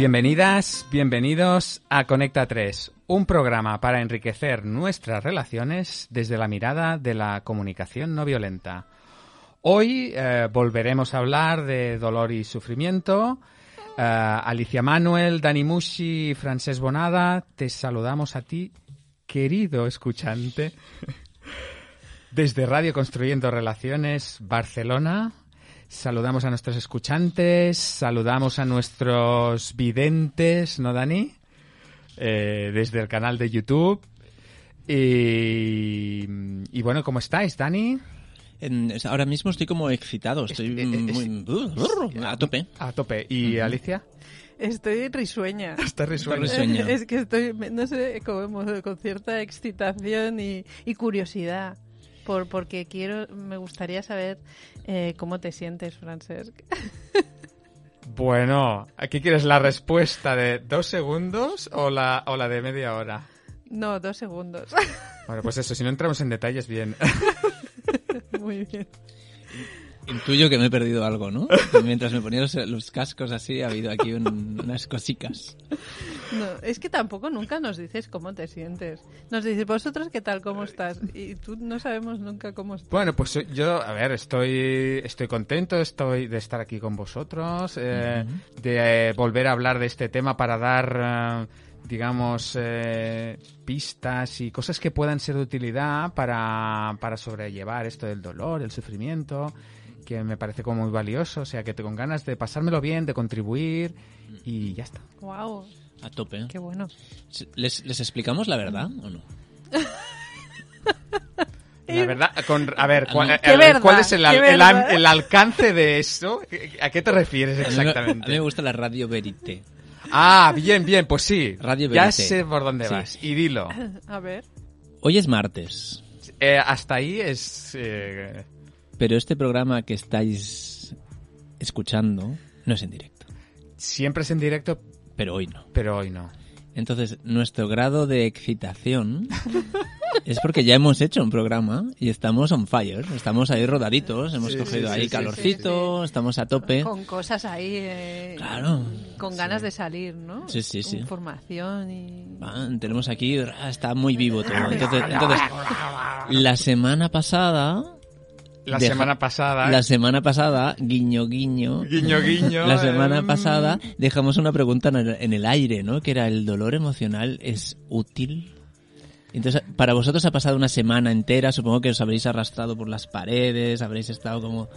Bienvenidas, bienvenidos a Conecta 3, un programa para enriquecer nuestras relaciones desde la mirada de la comunicación no violenta. Hoy eh, volveremos a hablar de dolor y sufrimiento. Eh, Alicia Manuel, Dani Mushi, Francés Bonada, te saludamos a ti, querido escuchante, desde Radio Construyendo Relaciones Barcelona. Saludamos a nuestros escuchantes, saludamos a nuestros videntes, ¿no, Dani? Eh, desde el canal de YouTube. Y, y bueno, ¿cómo estáis, Dani? En- ahora mismo estoy como excitado, estoy Es- es- muy... a tope. A tope. ¿Y Alicia? Estoy risueña. Está risueña. risueña. Es que estoy, no sé, como con cierta excitación y, y curiosidad. Por, porque quiero, me gustaría saber eh, cómo te sientes, Francesc. Bueno, ¿aquí quieres la respuesta de dos segundos o la, o la de media hora? No, dos segundos. Bueno, pues eso, si no entramos en detalles, bien. Muy bien. Intuyo que me he perdido algo, ¿no? Mientras me ponía los, los cascos así, ha habido aquí un- unas cosicas. No, es que tampoco nunca nos dices cómo te sientes. Nos dices, vosotros qué tal, cómo estás. Y tú no sabemos nunca cómo estás. Bueno, pues yo, a ver, estoy, estoy contento estoy de estar aquí con vosotros, eh, de eh, volver a hablar de este tema para dar, eh, digamos, eh, pistas y cosas que puedan ser de utilidad para, para sobrellevar esto del dolor, el sufrimiento, que me parece como muy valioso, o sea, que tengo ganas de pasármelo bien, de contribuir y ya está. Wow, A tope. qué bueno. ¿Les, les explicamos la verdad o no? La verdad, con, a ver, ¿cuál, no. a Qué ver, verdad, ¿cuál es el, al- el alcance de eso? ¿A qué te refieres A mí me- A mí exactamente? me gusta la radio verité. Ah, bien, bien, pues sí. Radio ya Verité. sé por dónde Sí. vas. Y dilo. A ver. Hoy es martes, Eh, hasta ahí es... eh, pero este programa que estáis escuchando no es en directo. siempre es en directo, Pero hoy no. pero hoy no. Entonces, nuestro grado de excitación es porque ya hemos hecho un programa y estamos on fire. Estamos ahí rodaditos, hemos Sí, cogido sí, ahí sí, sí, calorcito, estamos a tope. Con cosas ahí. eh, Claro. Con ganas de salir, ¿no? Sí, sí, sí. Información y. Ah, tenemos aquí, está muy vivo todo. Entonces, entonces, la semana pasada, La Deja- semana pasada... la semana pasada, guiño guiño, Guiño, guiño. la semana eh, pasada dejamos una pregunta en el, aire, ¿no? Que era, ¿el dolor emocional es útil? Entonces, para vosotros ha pasado una semana entera, supongo que os habréis arrastrado por las paredes, habréis estado como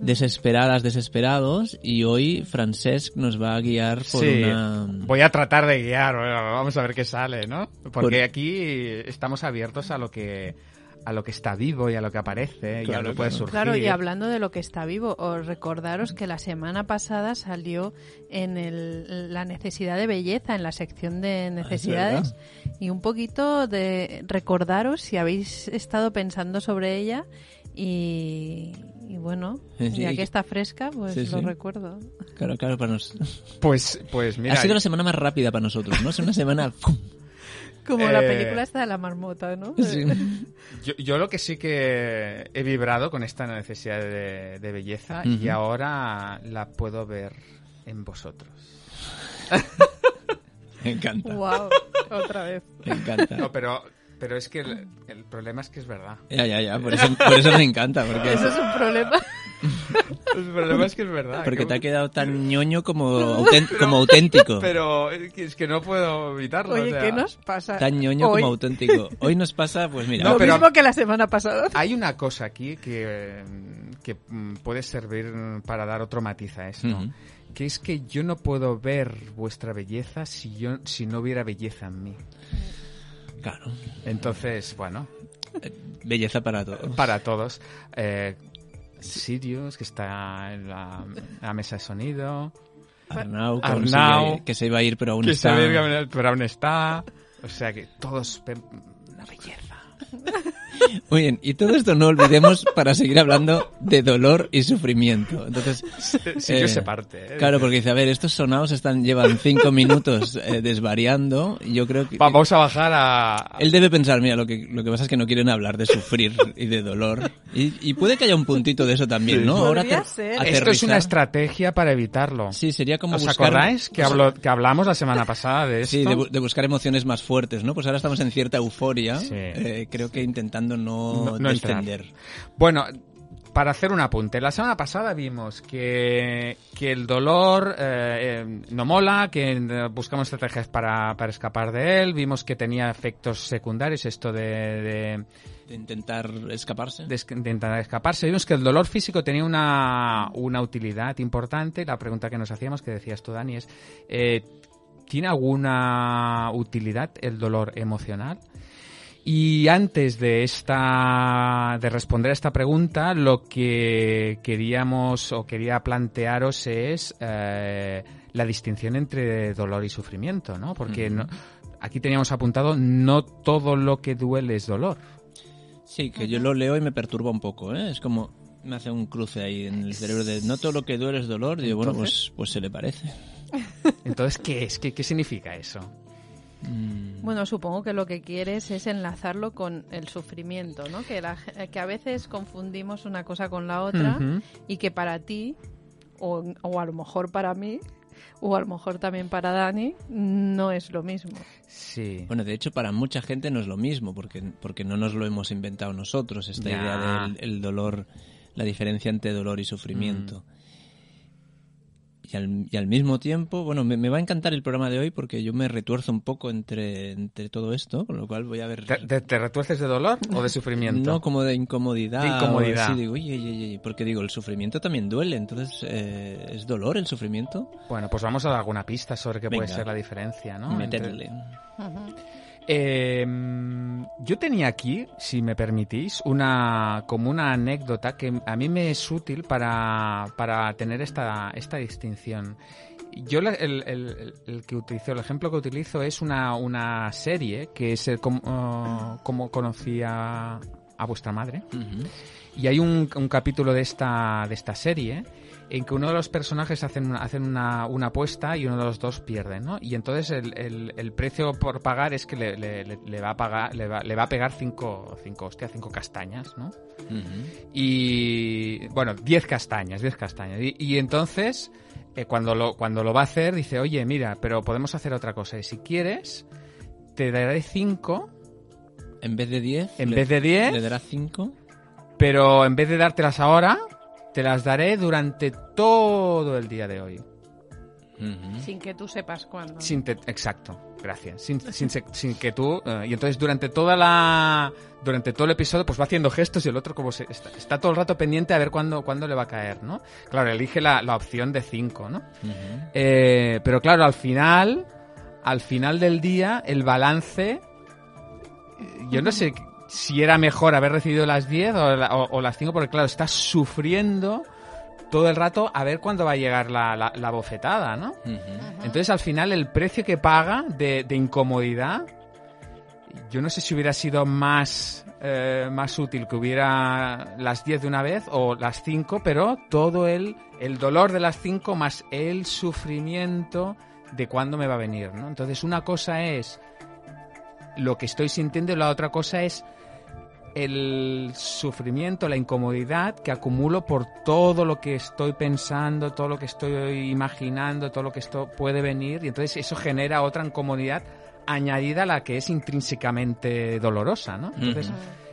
desesperadas, desesperados, y hoy Francesc nos va a guiar por Sí, una... voy a tratar de guiar, vamos a ver qué sale, ¿no? Porque Por- aquí estamos abiertos a lo que a lo que está vivo y a lo que aparece y a Claro, lo que puede claro. surgir. Claro, y hablando de lo que está vivo, os recordaros que la semana pasada salió en el, la necesidad de belleza, en la sección de necesidades, y un poquito de recordaros si habéis estado pensando sobre ella y, y bueno, Sí, sí. ya que está fresca, pues Sí, lo sí. recuerdo. Claro, claro, para nosotros. Pues, pues mira, ha sido la semana más rápida para nosotros, ¿no? Es una semana... ¡fum! Como la Eh, película esta de la marmota, ¿no? Sí. Yo, yo lo que sí que he vibrado con esta necesidad de, de belleza y Ujú. ahora la puedo ver en vosotros. Me encanta, wow, otra vez. me encanta. No, pero, pero es que el, el problema es que es verdad. Ya, ya, ya, por eso, por eso me encanta, porque, Eso es un problema. El problema es que es verdad. porque que- te ha quedado tan ñoño como, auten- como auténtico. Pero es que, no puedo evitarlo. Oye, o sea, ¿qué nos pasa? Tan ñoño hoy? como auténtico. Hoy nos pasa, pues mira, No, Lo pero- mismo que la semana pasada. Hay una cosa aquí que, que mm, puede servir para dar otro matiz a esto. Ujú. Que es que yo no puedo ver vuestra belleza si, yo, si no hubiera belleza en mí. claro, Entonces, bueno, belleza para todos. para todos. Eh, Sirius, que está en la, en la mesa de sonido. Arnau, que, Arnau. sigue- que se iba a ir, pero aún que está. se pero aún está. O sea que todos una belleza. Muy bien, y todo esto no olvidemos para seguir hablando de dolor y sufrimiento. Entonces, sí, eh, se parte. ¿eh? Claro, porque dice, a ver, estos sonados están llevan cinco minutos eh, desvariando. Y yo creo que Vamos a bajar a... él debe pensar, mira, lo que lo que pasa es que no quieren hablar de sufrir y de dolor. Y, y puede que haya un puntito de eso también, ¿no? Ater- ser. Esto es una estrategia para evitarlo. Sí, sería como ¿Os buscar... acordáis que, hablo- que hablamos la semana pasada de esto? Sí, de, de buscar emociones más fuertes, ¿no? Pues ahora estamos en cierta euforia, Sí. eh, creo que intentando no, No- no entrar. descender. Bueno, para hacer un apunte, la semana pasada vimos que, que el dolor eh, eh, no mola, que eh, buscamos estrategias para, para escapar de él, vimos que tenía efectos secundarios, esto de, de, De intentar escaparse. de es- de intentar escaparse. Vimos que el dolor físico tenía una, una utilidad importante. La pregunta que nos hacíamos, que decías tú, Dani, es, eh, ¿tiene alguna utilidad el dolor emocional? Y antes de esta de responder a esta pregunta, lo que queríamos o quería plantearos es eh, la distinción entre dolor y sufrimiento, ¿no? Porque no- aquí teníamos apuntado no todo lo que duele es dolor. Sí, que yo lo leo y me perturba un poco, ¿eh? Es como me hace un cruce ahí en el cerebro de no todo lo que duele es dolor. Digo, bueno, pues, pues se le parece. Entonces, ¿qué es? ¿Qué, qué significa eso? Mm, Bueno, supongo que lo que quieres es enlazarlo con el sufrimiento, ¿no? Que, la- que a veces confundimos una cosa con la otra y que para ti, o, o a lo mejor para mí, o a lo mejor también para Dani, no es lo mismo. Sí. Bueno, de hecho, para mucha gente no es lo mismo, porque, porque no nos lo hemos inventado nosotros, esta Ya. idea del el dolor, la diferencia entre dolor y sufrimiento. Mm. Y, al, y al mismo tiempo, bueno, me, me va a encantar el programa de hoy porque yo me retuerzo un poco entre, entre todo esto, con lo cual voy a ver... ¿Te, te- te retuerces de dolor o de sufrimiento? No, como de incomodidad. De incomodidad. o así, digo, oye, oye, oye, porque digo, el sufrimiento también duele, entonces, eh, ¿es dolor el sufrimiento? Bueno, pues vamos a dar alguna pista sobre qué puede Venga. ser la diferencia, ¿no? Entre- Meterle. Eh, yo tenía aquí, si me permitís, una como una anécdota que a mí me es útil para, para tener esta, esta distinción. Yo el, el- el que utilizo, el ejemplo que utilizo es una, una serie que es el com- oh, como conocí a, vuestra madre. Y hay un, un capítulo de esta, de esta serie en que uno de los personajes hacen, una- hacen una, una apuesta y uno de los dos pierde, ¿no? Y entonces el, el- el precio por pagar es que le, le- va a pagar, le va, le va a pegar cinco, cinco, hostia, cinco castañas, ¿no? Y bueno, 10 castañas, 10 castañas. Y, y entonces, eh, cuando, lo, cuando lo va a hacer, dice, oye, mira, pero podemos hacer otra cosa. Y si quieres, te daré 5 En vez de 10, en vez de 10 le dará 5. pero en vez de dártelas ahora, te las daré durante todo el día de hoy. Sin que tú sepas cuándo. Sin te- exacto, gracias. Sin, sin que tú... eh, y entonces durante toda la... Durante todo el episodio pues va haciendo gestos y el otro como se, está, está todo el rato pendiente a ver cuándo, cuándo le va a caer, ¿no? Claro, elige la, la opción de 5, ¿no? Eh, pero claro, al final, al final del día, el balance, eh, yo no sé si era mejor haber recibido las 10 o, la- o- o las 5, porque claro, estás sufriendo todo el rato a ver cuándo va a llegar la, la- la bofetada, ¿no? Entonces al final el precio que paga de, de incomodidad, yo no sé si hubiera sido más, eh, más útil que hubiera las 10 de una vez o las 5, pero todo el, el dolor de las 5 más el sufrimiento de cuándo me va a venir, ¿no? Entonces una cosa es lo que estoy sintiendo y la otra cosa es el sufrimiento, la incomodidad que acumulo por todo lo que estoy pensando, todo lo que estoy imaginando, todo lo que esto puede venir y entonces eso genera otra incomodidad añadida a la que es intrínsecamente dolorosa, ¿no? Entonces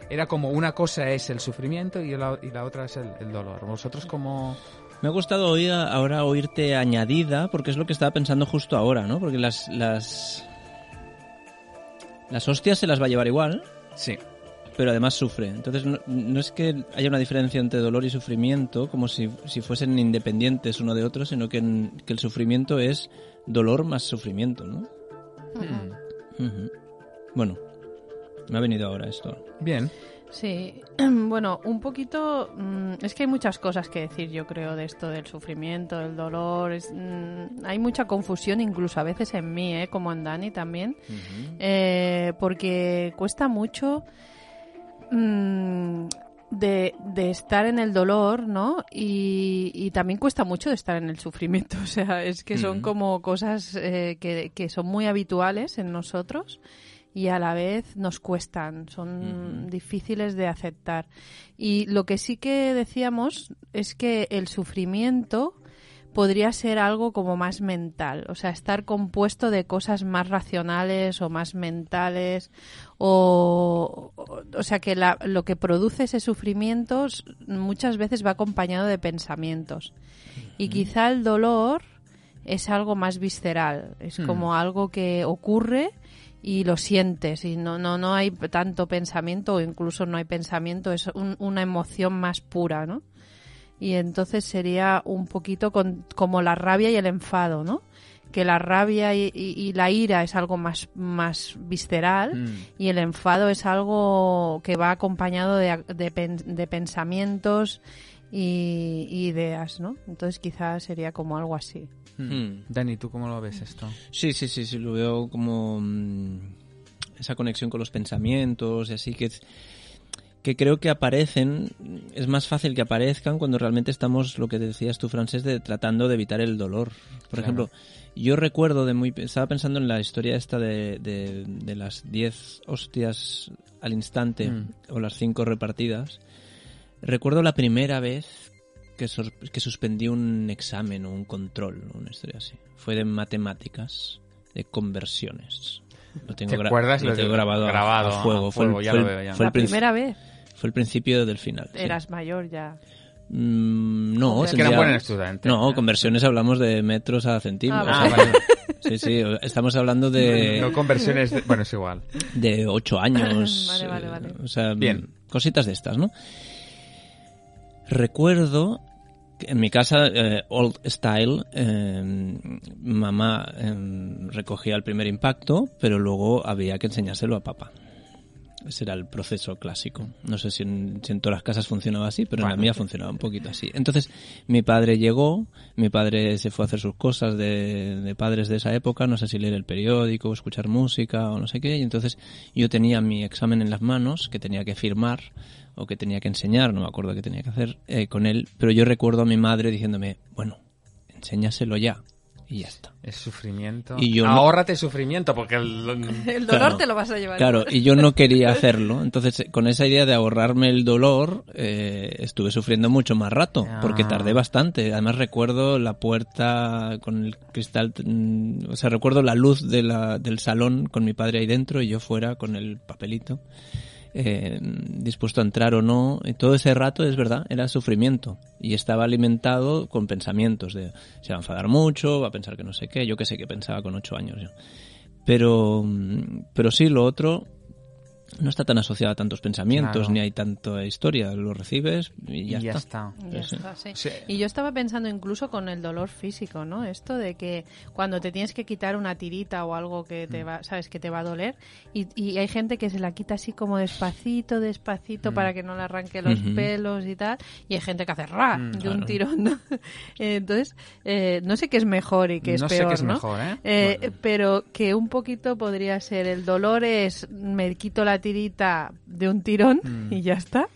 era como una cosa es el sufrimiento y la, y la otra es el, el dolor. Vosotros como Me ha gustado oír, ahora oírte añadida, porque es lo que estaba pensando justo ahora, ¿no? Porque las, las, las hostias se las va a llevar igual, sí, pero además sufre. Entonces no, no es que haya una diferencia entre dolor y sufrimiento, como si, si fuesen independientes uno de otro, sino que, en- que el sufrimiento es dolor más sufrimiento, ¿no? Ujú. Bueno, me ha venido ahora esto. bien. Sí, bueno, un poquito. mm, es que hay muchas cosas que decir, yo creo, de esto del sufrimiento, del dolor. es, mm, hay mucha confusión, incluso a veces en mí, ¿eh? como en Dani también. Eh, porque cuesta mucho mm, de, de estar en el dolor, ¿no? Y, y también cuesta mucho de estar en el sufrimiento. O sea, es que son como cosas eh, que, que son muy habituales en nosotros y a la vez nos cuestan, son difíciles de aceptar. Y lo que sí que decíamos es que el sufrimiento podría ser algo como más mental, o sea, estar compuesto de cosas más racionales o más mentales, o, o, o sea, que la- lo que produce ese sufrimiento muchas veces va acompañado de pensamientos. Y quizá el dolor es algo más visceral, es Hmm. como algo que ocurre y lo sientes y no no no hay tanto pensamiento o incluso no hay pensamiento es un- una emoción más pura no y entonces sería un poquito con- como la rabia y el enfado no que la rabia y, y- y la ira es algo más más visceral Mm. y el enfado es algo que va acompañado de, de pen- de pensamientos y, y ideas no entonces quizás sería como algo así Mm. Dani, ¿tú cómo lo ves esto? Sí, sí, sí, sí, lo veo como mm, esa conexión con los pensamientos y así que que creo que aparecen, es más fácil que aparezcan cuando realmente estamos, lo que decías tú, Francés, de tratando de evitar el dolor. Por Claro. ejemplo, yo recuerdo de muy... Estaba pensando en la historia esta de, de, de las 10 hostias al instante Mm. o las 5 repartidas. Recuerdo la primera vez que, sor- que suspendí un examen o un control, una historia así. Fue de matemáticas, de conversiones. Lo tengo, ¿Te acuerdas? lo Lo tengo grabado, a- grabado a, fuego. Fue el- fuego, ya fue lo el- veo ya. fue el la primera vez fue el principio del final. sí. eras mayor ya Mm, no, que tendría- buen estudiante. No, conversiones hablamos de metros a centímetros. Ah, vale. Sí, sí, estamos hablando de, No conversiones. de- Bueno, es igual. de 8 años. Vale, vale, vale. O sea, Bien. cositas de estas, ¿no? Recuerdo que en mi casa, eh, old style, eh, mamá eh, recogía el primer impacto, pero luego había que enseñárselo a papá. Ese era el proceso clásico. No sé si en, si en todas las casas funcionaba así, pero en la mía funcionaba un poquito así. Entonces, mi padre llegó, mi padre se fue a hacer sus cosas de, de padres de esa época, no sé si leer el periódico, o escuchar música o no sé qué, y entonces yo tenía mi examen en las manos que tenía que firmar o que tenía que enseñar, no me acuerdo qué tenía que hacer eh, con él, pero yo recuerdo a mi madre diciéndome, bueno, enséñaselo ya, y ya está. Es sufrimiento. Y yo no- Ahórrate sufrimiento porque el... el dolor Claro. te lo vas a llevar Claro, y yo no quería hacerlo. Entonces, eh, con esa idea de ahorrarme el dolor, eh, estuve sufriendo mucho más rato, porque Ah. tardé bastante. Además, recuerdo la puerta con el cristal, mm, o sea, recuerdo la luz de la, del salón con mi padre ahí dentro y yo fuera con el papelito, eh, dispuesto a entrar o no. Y todo ese rato, es verdad, era sufrimiento. Y estaba alimentado con pensamientos de, se va a enfadar mucho, va a pensar que no sé qué, yo que sé que pensaba con ocho años. Pero, mm, pero sí, lo otro no está tan asociado a tantos pensamientos, Claro. ni hay tanta historia. Lo recibes y ya, y ya está. está. Ya Sí. está, sí. Sí. Y yo estaba pensando incluso con el dolor físico, ¿no? Esto de que cuando te tienes que quitar una tirita o algo que Mm. te va, sabes que te va a doler, y, y hay gente que se la quita así como despacito, despacito Mm. para que no le arranque los Ujú. pelos y tal, y hay gente que hace ra Mm, de claro. un tirón, ¿no? Entonces, eh, no sé qué es mejor y qué es no sé qué es ¿no? mejor, ¿eh? Eh, Bueno. Pero que un poquito podría ser el dolor es me quito la tirita de un tirón Mm. y ya está.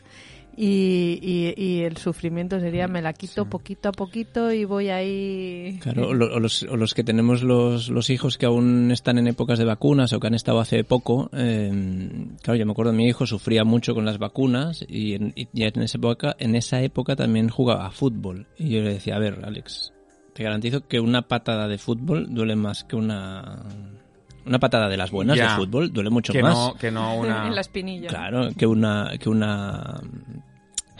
Y, y, y el sufrimiento sería me la quito Sí. poquito a poquito y voy ahí. Claro, o, lo- o los, o los que tenemos los, los hijos que aún están en épocas de vacunas o que han estado hace poco, eh, claro, yo me acuerdo mi hijo sufría mucho con las vacunas y, en, y ya en esa época, en esa época también jugaba a fútbol y yo le decía, a ver, Alex, te garantizo que una patada de fútbol duele más que una una patada de las buenas Ya. de fútbol duele mucho que más. no, que no una, en la espinilla. Claro, que una que una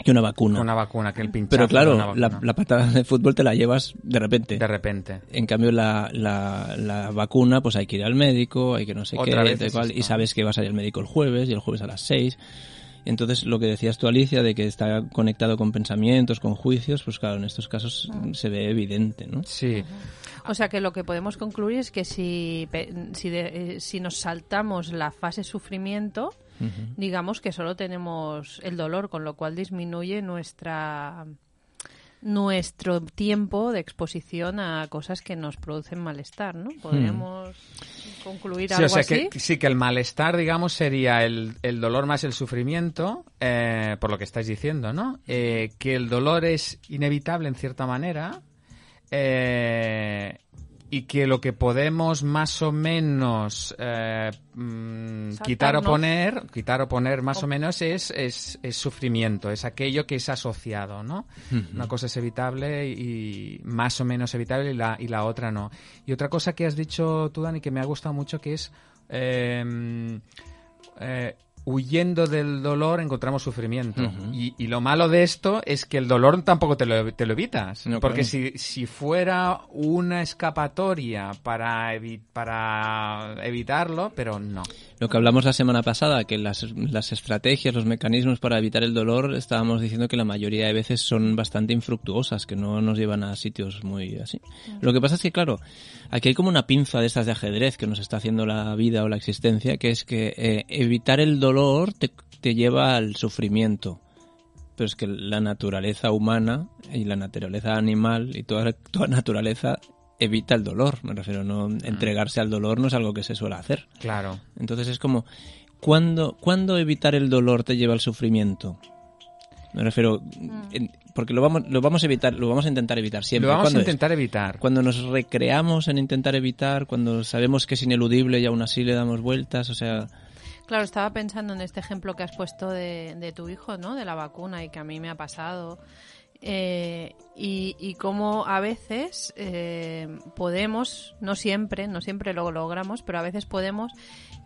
que una vacuna. una vacuna, que el pinchazo Pero de una claro, la, patada de fútbol te la llevas de repente. De repente. En cambio, la, la, la vacuna, pues hay que ir al médico, hay que no sé Otra qué, vez tal es cual, esto. y sabes que vas a ir al médico el jueves, y el jueves a las seis. Entonces, lo que decías tú, Alicia, de que está conectado con pensamientos, con juicios, pues claro, en estos casos se ve evidente, ¿no? Sí. O sea que lo que podemos concluir es que si, si, de- eh, si nos saltamos la fase sufrimiento, digamos que solo tenemos el dolor, con lo cual disminuye nuestra nuestro tiempo de exposición a cosas que nos producen malestar, ¿no? Podríamos concluir Sí, algo o sea, así. que, sí, que el malestar, digamos, sería el, el dolor más el sufrimiento, eh, por lo que estáis diciendo, ¿no? Eh, que el dolor es inevitable en cierta manera eh, y que lo que podemos más o menos eh, mm, quitar o poner, quitar o poner más o menos es, es, es sufrimiento, es aquello que es asociado, ¿no? Una cosa es evitable y más o menos evitable y la, y la otra no. Y otra cosa que has dicho tú, Dani, que me ha gustado mucho, que es eh, eh, huyendo del dolor encontramos sufrimiento. Y, y lo malo de esto es que el dolor tampoco te lo, te lo evitas. No, porque claro. si, si fuera una escapatoria para, evi- para evitarlo, pero no. Lo que hablamos la semana pasada, que las, las estrategias, los mecanismos para evitar el dolor, estábamos diciendo que la mayoría de veces son bastante infructuosas, que no nos llevan a sitios muy así. Lo que pasa es que, claro, aquí hay como una pinza de estas de ajedrez que nos está haciendo la vida o la existencia, que es que eh, evitar el dolor te, te lleva al sufrimiento. Pero es que la naturaleza humana y la naturaleza animal y toda, toda naturaleza evita el dolor. Me refiero, no entregarse al dolor no es algo que se suele hacer. Claro. Entonces es como, ¿cuándo, ¿cuándo evitar el dolor te lleva al sufrimiento? Me refiero, en- porque lo vamos, lo vamos a evitar, lo vamos a intentar evitar siempre. Lo vamos a intentar evitar. Cuando nos recreamos en intentar evitar, cuando sabemos que es ineludible y aún así le damos vueltas, o sea, Claro, estaba pensando en este ejemplo que has puesto de, de tu hijo, ¿no? De la vacuna y que a mí me ha pasado. Eh, y, y cómo a veces eh, podemos, no siempre, no siempre lo logramos, pero a veces podemos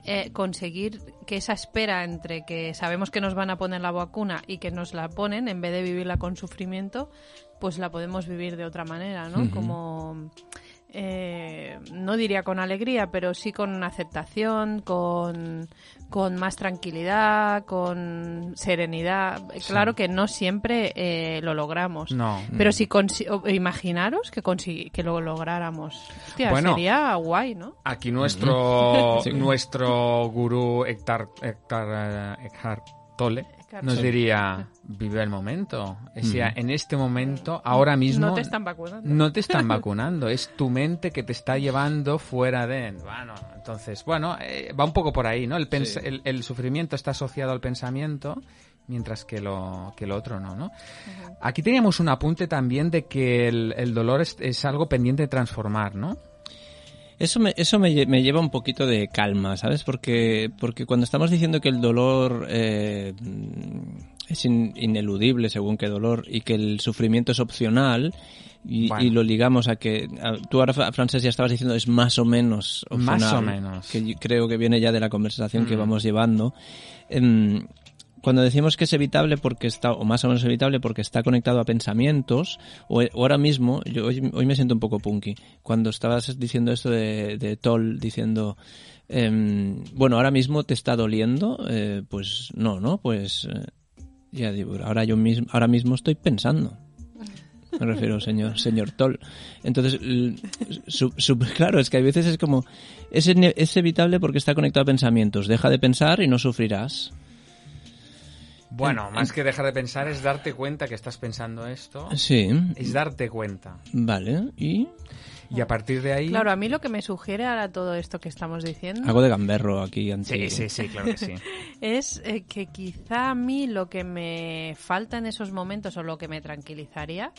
eh, conseguir que esa espera entre que sabemos que nos van a poner la vacuna y que nos la ponen, en vez de vivirla con sufrimiento, pues la podemos vivir de otra manera, ¿no? Como eh, no diría con alegría, pero sí con aceptación, con, con más tranquilidad, con serenidad. Claro que no siempre eh, lo logramos. No. Pero si imaginaros que, consi- que lo lográramos. Hostia, Bueno. sería guay, ¿no? Aquí nuestro Sí. nuestro gurú Héctor, Héctor, eh, Eckhart nos diría vive el momento. O sea, en este momento, ahora mismo No te están vacunando. no te están vacunando, es tu mente que te está llevando fuera de... Bueno, entonces, bueno, eh, va un poco por ahí, ¿no? El, pens- Sí. el, el sufrimiento está asociado al pensamiento, mientras que lo, que lo otro no, ¿no? Aquí teníamos un apunte también de que el, el dolor es, es algo pendiente de transformar, ¿no? Eso me, eso me, me lleva un poquito de calma, ¿sabes? Porque, porque cuando estamos diciendo que el dolor eh, es in- ineludible según qué dolor y que el sufrimiento es opcional y, Bueno. y lo ligamos a que a- tú ahora, Fra- Francés, ya estabas diciendo es más o menos opcional. Más o menos. Que yo creo que viene ya de la conversación que Mm. vamos llevando. Em, cuando decimos que es evitable porque está, o más o menos evitable porque está conectado a pensamientos, o, ahora mismo, yo hoy, hoy me siento un poco punky, cuando estabas diciendo esto de, de Toll, diciendo, em, bueno, ahora mismo te está doliendo, eh, pues no, ¿no? Pues eh, ya digo, ahora yo mismo, ahora mismo estoy pensando. Me refiero, señor, señor Toll. Entonces, su- su- claro, es que a veces es como, es, es evitable porque está conectado a pensamientos. Deja de pensar y no sufrirás. Bueno, más que dejar de pensar es darte cuenta que estás pensando esto. Sí, Es darte cuenta. vale. Y Y a partir de ahí... Claro, a mí lo que me sugiere ahora todo esto que estamos diciendo hago de gamberro aquí. Ante... Sí, sí, sí, claro que sí. es eh, que quizá a mí lo que me falta en esos momentos o lo que me tranquilizaría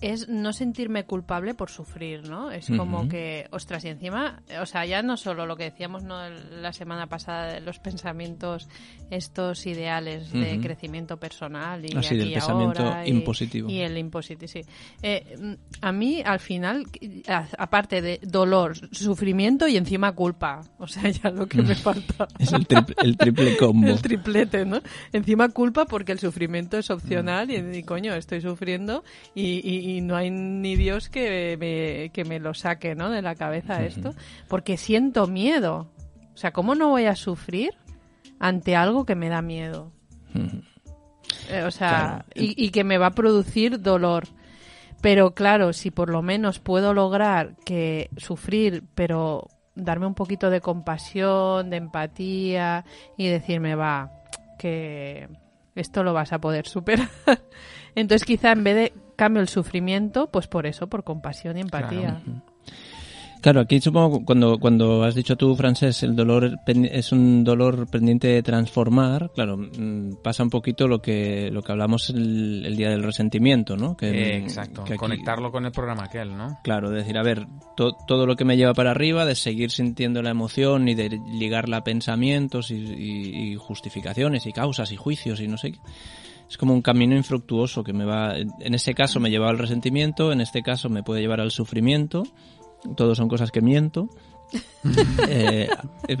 es no sentirme culpable por sufrir, ¿no? Es como que, ostras, y encima, o sea, ya no solo lo que decíamos ¿no? la semana pasada de los pensamientos estos ideales de crecimiento personal y Así, aquí del pensamiento ahora y- impositivo. Y el impositivo, sí. Eh, mm, a mí, al final, aparte de dolor, sufrimiento y encima culpa, o sea, ya lo que me falta. Es el, trip- el triple combo. El triplete, ¿no? Encima culpa porque el sufrimiento es opcional y, y, coño, estoy sufriendo y, y- y no hay ni Dios que me, que me lo saque, ¿no? De la cabeza esto. Porque siento miedo. O sea, ¿cómo no voy a sufrir ante algo que me da miedo? Eh, o sea, Claro. y, y que me va a producir dolor. Pero claro, si por lo menos puedo lograr que sufrir, pero darme un poquito de compasión, de empatía y decirme, va, que esto lo vas a poder superar. Entonces quizá en vez de cambio el sufrimiento, pues por eso, por compasión y empatía. Claro, aquí supongo cuando, cuando has dicho tú, Francés, el dolor es un dolor pendiente de transformar, claro, mm, pasa un poquito lo que, lo que hablamos el, día del resentimiento, ¿no? Que, eh, exacto, conectarlo con el programa aquel, ¿no? Claro, decir, a ver, todo lo que me lleva para arriba, de seguir sintiendo la emoción y de ligarla a pensamientos y, justificaciones y causas y juicios y no sé qué es como un camino infructuoso que me va, en ese caso me lleva al resentimiento, en este caso me puede llevar al sufrimiento todos son cosas que miento. Eh,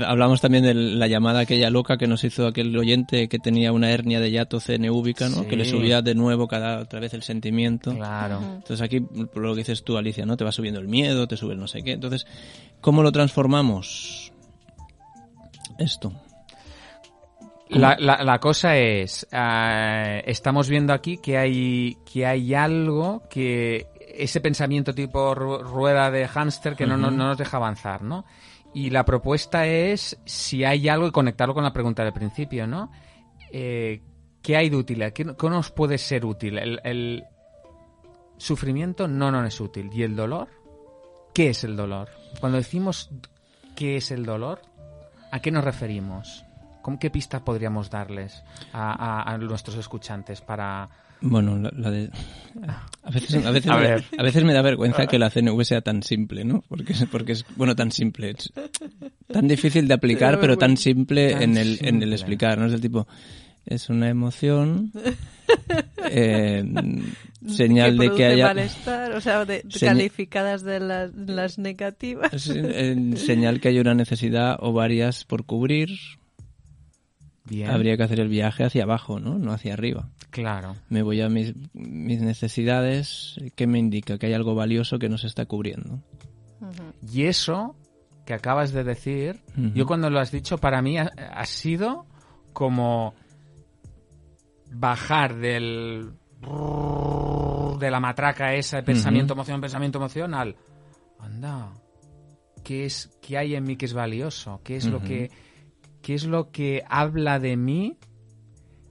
hablamos también de la llamada aquella loca que nos hizo aquel oyente que tenía una hernia de yato cenúbica, ¿no? Que le subía de nuevo cada otra vez el sentimiento. Claro. Entonces aquí, por lo que dices tú, Alicia, ¿no? Te va subiendo el miedo, te sube el no sé qué. Entonces, ¿cómo lo transformamos? Esto. La, la, cosa es, eh, estamos viendo aquí que hay, que hay algo que ese pensamiento tipo rueda de hámster que no, no, nos deja avanzar, ¿no? Y la propuesta es, si hay algo, y conectarlo con la pregunta del principio, ¿no? Eh, ¿Qué hay de útil? ¿Qué, nos puede ser útil? El, sufrimiento no nos es útil. ¿Y el dolor? ¿Qué es el dolor? Cuando decimos qué es el dolor, ¿a qué nos referimos? ¿Con qué pista podríamos darles a nuestros escuchantes para, bueno, la, de... A veces, a, veces me, a veces, me, da vergüenza que la CNV sea tan simple, ¿no? Porque, porque es, bueno, tan simple. Es tan difícil de aplicar, pero tan simple, en, el, en el explicar, ¿no? Es del tipo, es una emoción, eh, señal de que haya... malestar, o sea, de, calificadas de las, las negativas. señal que hay una necesidad o varias por cubrir, Habría que hacer el viaje hacia abajo, ¿no? No hacia arriba. Claro. Me voy a mis, mis necesidades, ¿qué me indica? Que hay algo valioso que no se está cubriendo. Y eso que acabas de decir, yo cuando lo has dicho, para mí ha, sido como bajar del de la matraca esa de pensamiento, emoción, pensamiento, emoción al anda, ¿qué es qué hay en mí que es valioso? ¿Qué es lo que qué es lo que habla de mí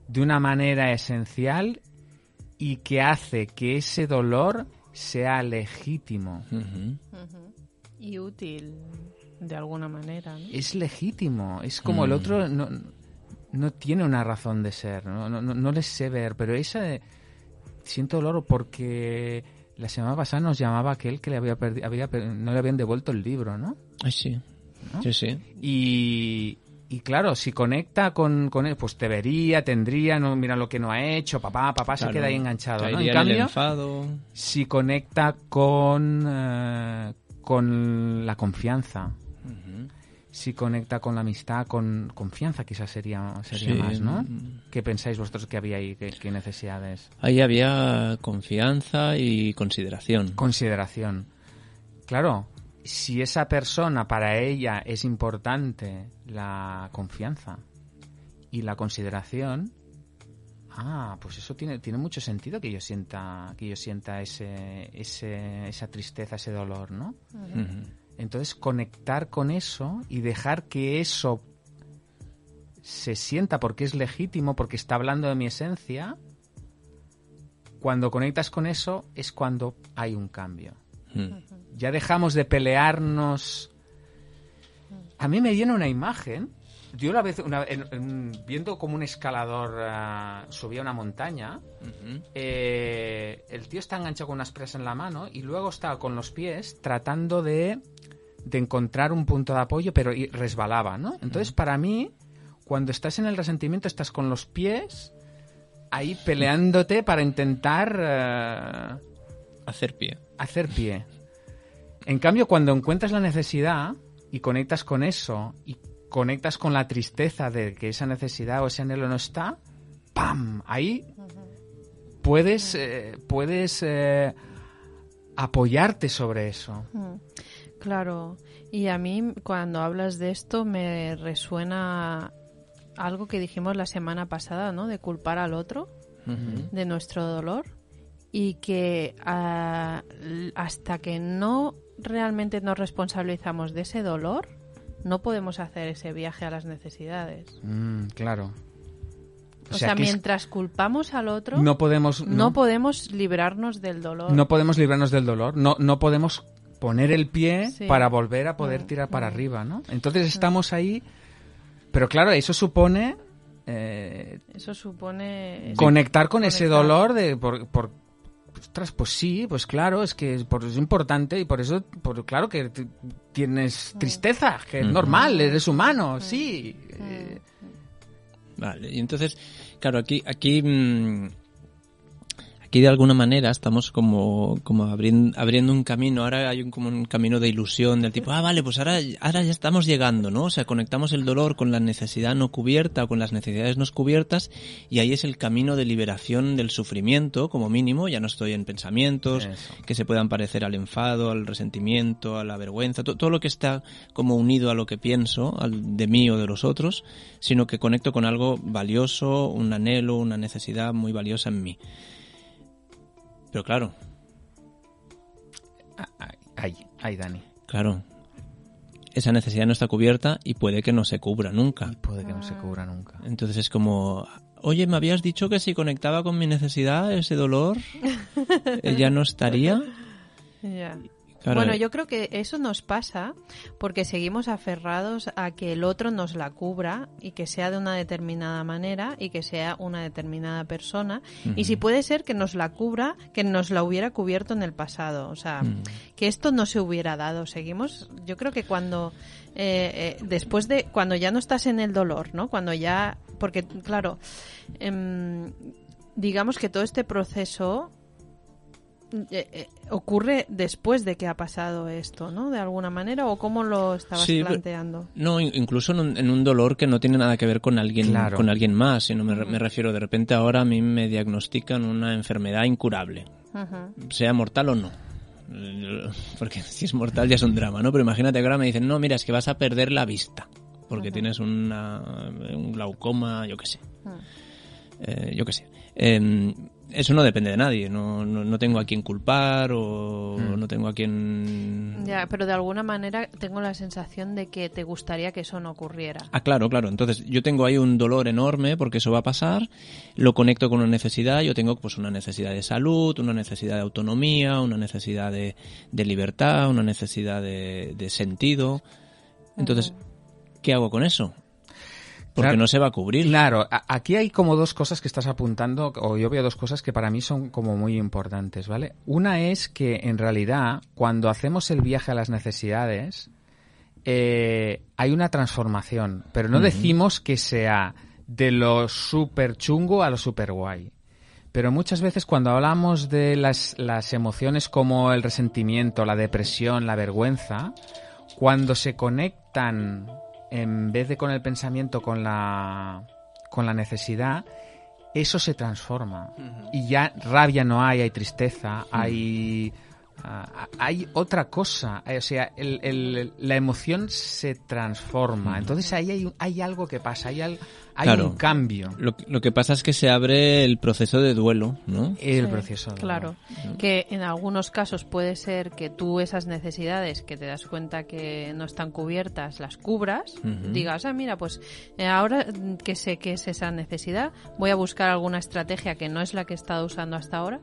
de una manera esencial y que hace que ese dolor sea legítimo. Y útil, de alguna manera. Es legítimo, es como el mm. otro no, no, tiene una razón de ser, no, no, no le sé ver, pero esa de, siento dolor porque la semana pasada nos llamaba aquel que le había, había no le habían devuelto el libro, ¿no? Ay, sí. Sí, sí. Y, y claro, si conecta con, con él, pues debería, tendría, no mira lo que no ha hecho, papá, papá se queda ahí enganchado. En cambio, si conecta con, eh, con la confianza, si conecta con la amistad, con confianza quizás sería, sería más, ¿no? ¿Qué pensáis vosotros que había ahí? ¿Qué, ¿Qué, necesidades? Ahí había confianza y consideración. Consideración. Claro, si esa persona para ella es importante la confianza y la consideración, ah, pues eso tiene, tiene mucho sentido que yo sienta, que yo sienta ese, ese, esa tristeza, ese dolor, ¿no? Entonces conectar con eso y dejar que eso se sienta porque es legítimo, porque está hablando de mi esencia, cuando conectas con eso es cuando hay un cambio ya dejamos de pelearnos. A mí me viene una imagen. Yo una vez, viendo como un escalador ah, subía una montaña, eh, el tío está enganchado con unas presas en la mano y luego está con los pies tratando de, de encontrar un punto de apoyo, pero resbalaba, ¿no? Entonces, para mí, cuando estás en el resentimiento, estás con los pies ahí peleándote para intentar... Hacer pie. Hacer pie. En cambio, cuando encuentras la necesidad y conectas con eso y conectas con la tristeza de que esa necesidad o ese anhelo no está, ¡pam! Ahí puedes, eh, puedes eh, apoyarte sobre eso. Claro. Y a mí, cuando hablas de esto, me resuena algo que dijimos la semana pasada, ¿no? De culpar al otro de nuestro dolor y que ah, hasta que no realmente nos responsabilizamos de ese dolor, no podemos hacer ese viaje a las necesidades. Mm, claro. O, O sea, sea, que es- mientras culpamos al otro, No podemos... no podemos librarnos del dolor. no podemos librarnos del dolor, no, no podemos poner el pie Sí. para volver a poder Mm, tirar para mm. arriba, ¿no? Entonces estamos ahí, pero claro, eso supone eh, Eso supone... conectar con ese dolor de por, por- ostras, pues sí, pues claro, es que es, por- es importante y por eso, por, claro que tienes tristeza, que es normal, eres humano, sí. Eh, Vale, y entonces, claro, aquí, aquí, mm, aquí de alguna manera estamos como, como abriendo, abriendo un camino. Ahora hay un, como un camino de ilusión del tipo, ah, vale, pues ahora, ahora ya estamos llegando, ¿no? O sea, conectamos el dolor con la necesidad no cubierta o con las necesidades no cubiertas y ahí es el camino de liberación del sufrimiento, como mínimo. Ya no estoy en pensamientos Eso. que se puedan parecer al enfado, al resentimiento, a la vergüenza, to- todo lo que está como unido a lo que pienso, al de mí o de los otros, sino que conecto con algo valioso, un anhelo, una necesidad muy valiosa en mí. Pero claro, ay, ay, ay, Dani. claro, esa necesidad no está cubierta y puede que no se cubra nunca. Y puede que no se cubra nunca. Entonces es como, oye, me habías dicho que si conectaba con mi necesidad, ese dolor, ya no estaría. Ya. Claro, Bueno, yo creo que eso nos pasa porque seguimos aferrados a que el otro nos la cubra y que sea de una determinada manera y que sea una determinada persona. Y si puede ser que nos la cubra, que nos la hubiera cubierto en el pasado. O sea, Mm. que esto no se hubiera dado. Seguimos, yo creo que cuando, eh, eh, después de, cuando ya no estás en el dolor, ¿no? Cuando ya, porque claro, em, digamos que todo este proceso eh, eh, ocurre después de que ha pasado esto, ¿no? De alguna manera, o cómo lo estabas Sí, planteando. No, in- incluso en un, en un dolor que no tiene nada que ver con alguien, Claro. con alguien más, sino me, re- me refiero, de repente ahora a mí me diagnostican una enfermedad incurable, sea mortal o no. Porque si es mortal ya es un drama, ¿no? Pero imagínate que ahora me dicen, no, mira, es que vas a perder la vista, porque tienes una, un glaucoma, yo qué sé. Eh, yo qué sé. Eh, eso no depende de nadie, no, no, no tengo a quien culpar o Mm. no tengo a quien... Ya, pero de alguna manera tengo la sensación de que te gustaría que eso no ocurriera. Ah, claro, claro. Entonces, yo tengo ahí un dolor enorme porque eso va a pasar, lo conecto con una necesidad, yo tengo pues una necesidad de salud, una necesidad de autonomía, una necesidad de, de libertad, una necesidad de, de sentido. Entonces, ¿qué hago con eso? Porque Claro. no se va a cubrir. Claro, aquí hay como dos cosas que estás apuntando, o yo veo dos cosas que para mí son como muy importantes, ¿vale? Una es que en realidad, cuando hacemos el viaje a las necesidades, eh, hay una transformación, pero no decimos que sea de lo súper chungo a lo súper guay. Pero muchas veces cuando hablamos de las, las emociones como el resentimiento, la depresión, la vergüenza, cuando se conectan en vez de con el pensamiento con la con la necesidad eso se transforma. Y ya rabia no hay hay tristeza hay ah, hay otra cosa eh, o sea el- el- la emoción se transforma. Entonces ahí hay, hay algo que pasa hay, al- hay Claro. un cambio. Lo, lo que pasa es que se abre el proceso de duelo, ¿no? el Sí, proceso de- Claro, que en algunos casos puede ser que tú esas necesidades que te das cuenta que no están cubiertas las cubras, digas, ah, mira, pues eh, ahora que sé que es esa necesidad, voy a buscar alguna estrategia que no es la que he estado usando hasta ahora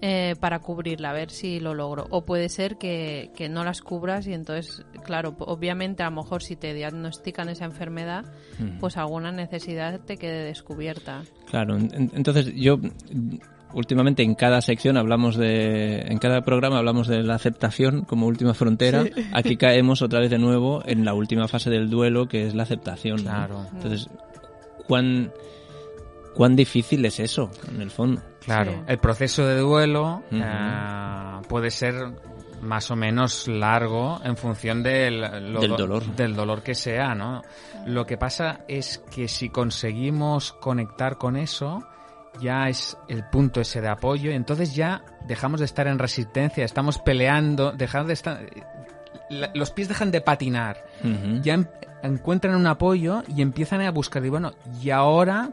eh, para cubrirla, a ver si lo logro. O puede ser que, que no las cubras y entonces, claro, obviamente a lo mejor si te diagnostican esa enfermedad, pues alguna necesidad te quede descubierta. Claro, en- en- entonces yo últimamente en cada sección hablamos de, en cada programa hablamos de la aceptación como última frontera. Aquí caemos otra vez de nuevo en la última fase del duelo que es la aceptación. ¿no? Claro. Entonces, ¿cuán, cuán difícil es eso en el fondo? Claro, Sí. el proceso de duelo eh, puede ser más o menos largo en función del, lo Del do- dolor. del dolor que sea, ¿no? Lo que pasa es que si conseguimos conectar con eso, ya es el punto ese de apoyo, y entonces ya dejamos de estar en resistencia, estamos peleando, dejamos de estar... la- Los pies dejan de patinar, ya en- encuentran un apoyo y empiezan a buscar, y bueno, ¿y ahora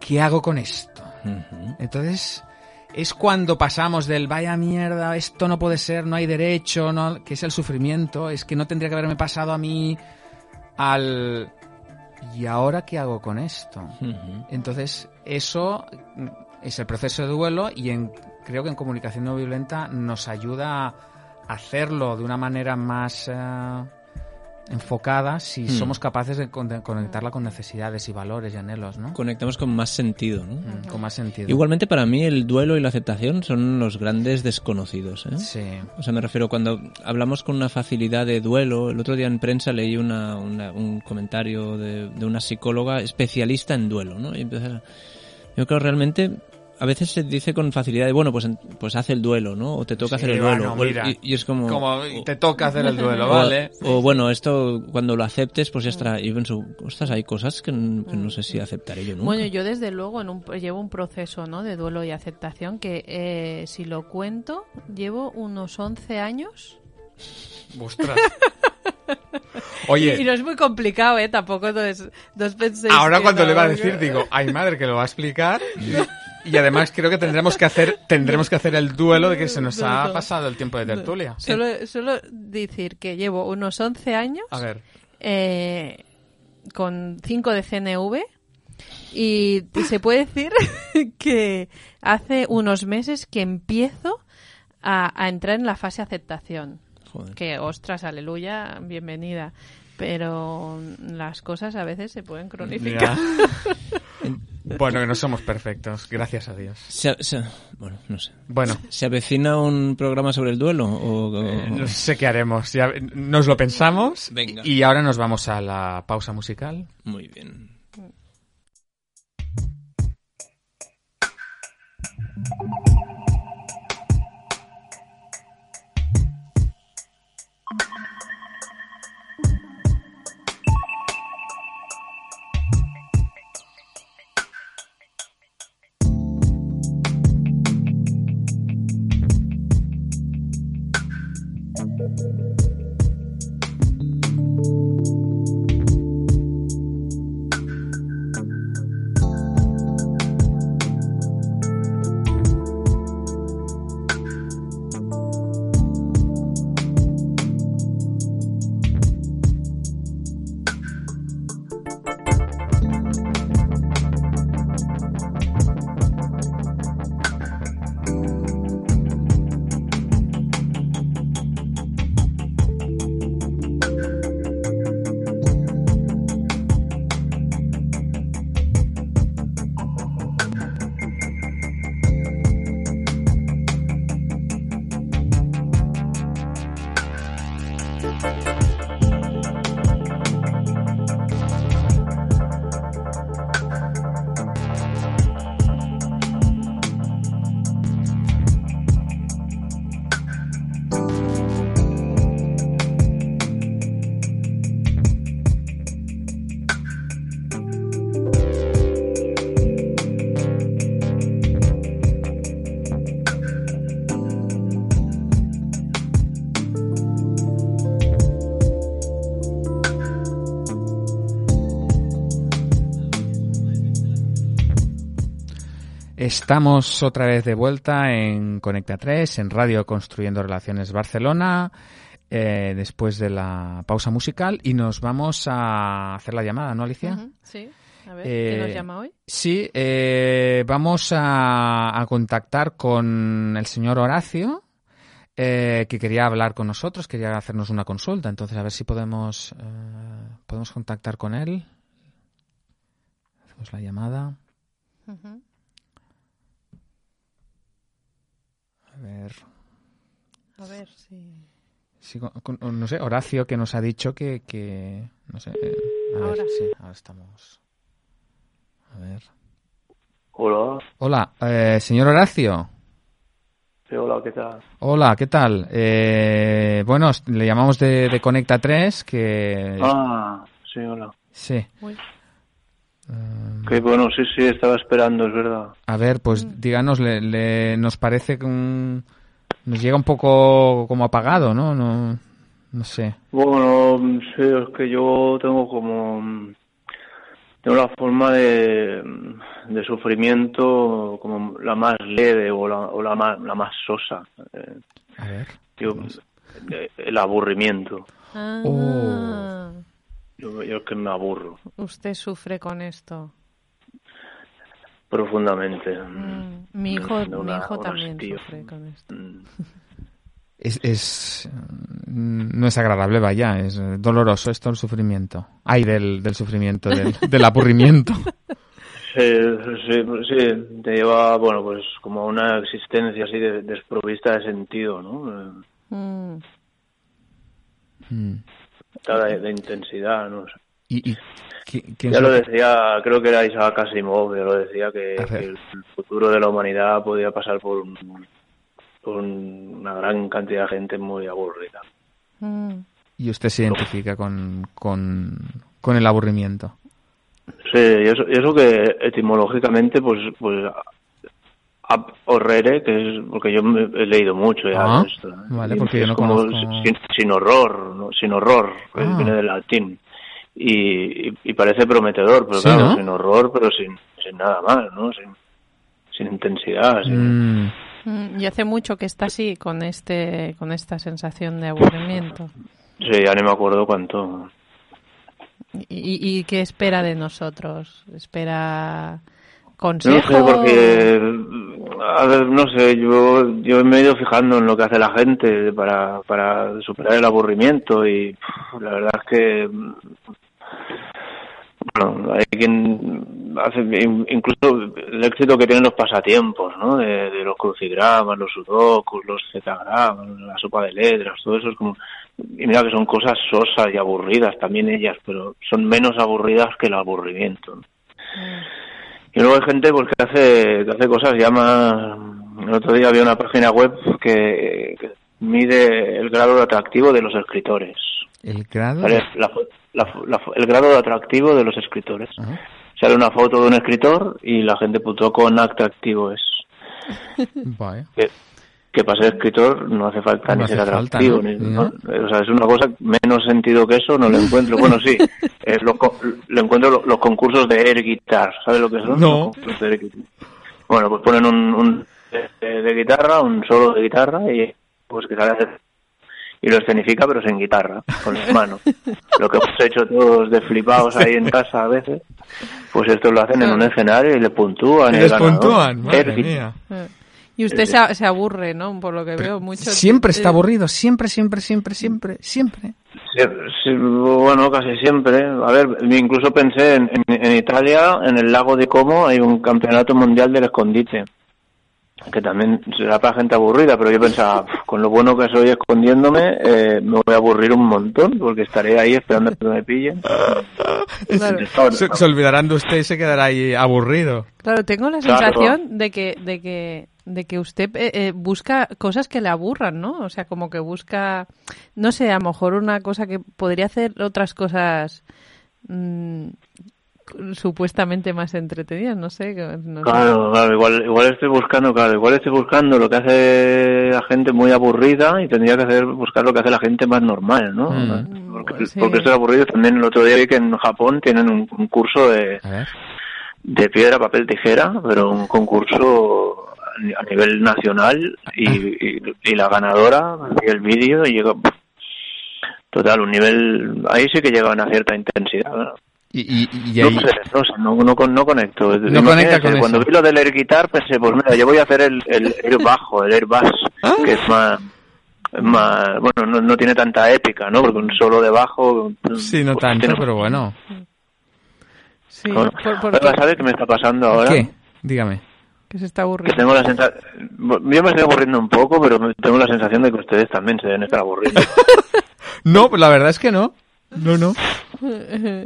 qué hago con esto? Entonces, es cuando pasamos del vaya mierda, esto no puede ser, no hay derecho, no, que es el sufrimiento, es que no tendría que haberme pasado a mí al ¿y ahora qué hago con esto? Entonces, eso mm, es el proceso de duelo y en, creo que en comunicación no violenta nos ayuda a hacerlo de una manera más eh, enfocada si Hmm. somos capaces de, con- de conectarla con necesidades y valores y anhelos, ¿no? Conectamos con más sentido, ¿no? Mm, Con más sentido. Igualmente para mí el duelo y la aceptación son los grandes desconocidos. ¿eh? Sí. O sea, me refiero cuando hablamos con una facilidad de duelo. El otro día en prensa leí una, una- un comentario de, de una psicóloga especialista en duelo, ¿no? Y yo creo realmente a veces se dice con facilidad de bueno pues pues hace el duelo, ¿no? O te toca Sí, hacer el duelo. bueno, mira, y, y es como Como te toca hacer el duelo, o- ¿vale? O, bueno, esto cuando lo aceptes, pues ya estará. Y pienso, ostras, hay cosas que, no sé si aceptaré yo nunca. Bueno, yo desde luego en un, llevo un proceso ¿no? de duelo y aceptación que eh, si lo cuento, llevo unos 11 años. Ostras. Y Oye, no es muy complicado, ¿eh? Tampoco no es, no penséis ahora cuando no, le va a decir, digo, ay madre, que lo va a explicar. Y además creo que tendremos que hacer tendremos que hacer el duelo de que se nos ha pasado el tiempo de tertulia. Solo, solo decir que llevo unos 11 años A ver. eh, con 5 de CNV y se puede decir que hace unos meses que empiezo a, a entrar en la fase aceptación. Joder. Que, ostras, aleluya, bienvenida. Pero las cosas a veces se pueden cronificar. Bueno, que no somos perfectos, gracias a Dios. Se- se- bueno, no sé. Bueno, ¿Se avecina un programa sobre el duelo? O, o- eh, no sé qué haremos. Ya nos lo pensamos. Venga. Y ahora nos vamos a la pausa musical. Muy bien. Estamos otra vez de vuelta en Conecta 3, en Radio Construyendo Relaciones Barcelona, eh, después de la pausa musical y nos vamos a hacer la llamada, ¿no, Alicia? Sí. A ver, Eh, ¿quién nos llama hoy? Sí, eh, vamos a, a contactar con el señor Horacio, eh, que quería hablar con nosotros, quería hacernos una consulta. Entonces, a ver si podemos, eh, podemos contactar con él. Hacemos la llamada. Ujú. A ver. A ver si... Sí, con- con- no sé, Horacio que nos ha dicho que, que no sé, eh, a ver, Ahora. sí, ahora estamos. A ver. Hola, Hola, eh, señor Horacio. sí, hola, ¿qué tal? Hola, ¿qué tal? Eh, bueno, le llamamos de, de Conecta 3, que... Ah, sí, hola. Sí. Uy. Eh, Qué bueno, sí, sí, estaba esperando, es verdad. a ver, pues Mm. díganos, le, le- nos parece que un- nos llega un poco como apagado, ¿no? No, no sé. Bueno, sí, es que yo tengo como... Tengo la forma de, de sufrimiento como la más leve o la, o la, más, la más sosa. Eh, A ver. yo, eh, el aburrimiento. Ah. Oh. Yo, yo es que me aburro Usted sufre con esto. profundamente. Mm, Mi hijo, mi hijo también sufre con esto. Mm. Es, es- no es agradable, vaya, es doloroso esto el sufrimiento. Ay, del, del sufrimiento, del, del aburrimiento. Sí, sí, sí, te lleva, bueno, pues como a una existencia así de- desprovista de sentido, ¿no? Mm, De, de intensidad, ¿no? ¿Y, y qui- quién Ya lo decía, creo que era Isaac Asimov, ya lo decía que, el futuro de la humanidad podía pasar por, un- por un- una gran cantidad de gente muy aburrida. mm. Y usted se identifica con, con, con el aburrimiento. Sí, y eso, y eso que etimológicamente, pues, pues, ab horrere, que es porque yo me he leído mucho ya Ah, de esto. ¿eh? vale, porque yo es no como conozco- sin, sin horror, ¿no? sin horror, que Ah. viene del latín. Y, y, y parece prometedor, pero Sí, claro, ¿no? sin horror, pero sin, sin nada más, ¿no? Sin, sin intensidad, sin, Mm, Mm, Y hace mucho que está así, con este, con esta sensación de aburrimiento. Sí, ya ni me acuerdo cuánto. ¿Y, y- qué espera de nosotros? ¿Espera No consejo? sé, porque, a ver, no sé, yo, yo me he ido fijando en lo que hace la gente para, para superar el aburrimiento y la verdad es que, bueno, hay quien hace, in- incluso el éxito que tienen los pasatiempos, ¿no? De, los crucigramas, los sudokus, los zetagramas, la sopa de letras, todo eso es como, y mira que son cosas sosas y aburridas también ellas, pero son menos aburridas que el aburrimiento. ¿no? Y luego hay gente pues que hace, que hace cosas más... El otro día había una página web que, que mide el grado de atractivo de los escritores. el grado. El grado de atractivo de los escritores. Ajá. Sale una foto de un escritor y la gente puntúa con atractivo es. Vaya. Que, para ser escritor no hace falta No ni hace ser falta, atractivo. ¿no? ni- ¿No? ¿no? O sea, es una cosa menos sentido que eso, no lo encuentro. Bueno, sí, eh, lo, co- lo encuentro lo- los concursos de air guitar. ¿Sabes lo que son? No. Los concursos de air guitar. Bueno, pues ponen un, un de, de guitarra, un solo de guitarra y pues que sale y lo escenifica pero sin guitarra, con las manos. Lo que hemos hecho todos de flipados ahí en casa a veces, pues esto lo hacen en un escenario y le puntúan. Y el les ganador. puntúan, madre mía. Eh. Y usted se, a- se aburre, ¿no? Por lo que veo mucho. Siempre está eh, aburrido, siempre, siempre, siempre, siempre, siempre. Sí, sí, bueno, casi siempre. A ver, incluso pensé en, en, en Italia, en el lago de Como, hay un campeonato mundial del escondite. Que también será para gente aburrida, pero yo pensaba, "Pf, con lo bueno que soy escondiéndome, eh, me voy a aburrir un montón, porque estaré ahí esperando a que me pillen. Claro. Se, se olvidarán de usted y se quedará ahí aburrido. Claro, tengo la Claro. sensación de que, de que, de que usted eh, eh, busca cosas que le aburran, ¿no? O sea, como que busca, no sé, a lo mejor una cosa que podría hacer otras cosas mm, supuestamente más entretenidas, no sé. que- no sé. Claro, claro, igual, igual estoy buscando, claro, igual estoy buscando lo que hace la gente muy aburrida y tendría que hacer buscar lo que hace la gente más normal, ¿no? Mm. Porque, Pues sí. porque estoy aburrido también el otro día vi que en Japón tienen un, un curso de, A ver. de piedra, papel, tijera, pero un concurso a ni- a nivel nacional y, y, y la ganadora vi el vídeo y llegó total un nivel ahí sí que llega a una cierta intensidad ¿no? Y, y, y No ahí... sé, no sé, no, no, con- no conecto. No conecta con Cuando eso. vi lo del air guitar pensé, pues mira, yo voy a hacer el, el air bajo, el air bass, Ah. que es más, más, bueno, no, no tiene tanta épica, ¿no? Porque un solo de bajo... Sí, no pues, tanto, tiene- pero bueno. Sí, Bueno, por- ¿sabes qué me está pasando ahora? ¿Qué? Dígame. Que se está aburriendo. tengo la sensación... Yo me estoy aburriendo un poco, pero tengo la sensación de que ustedes también se deben estar aburriendo. No, pues la verdad es que no. No, no.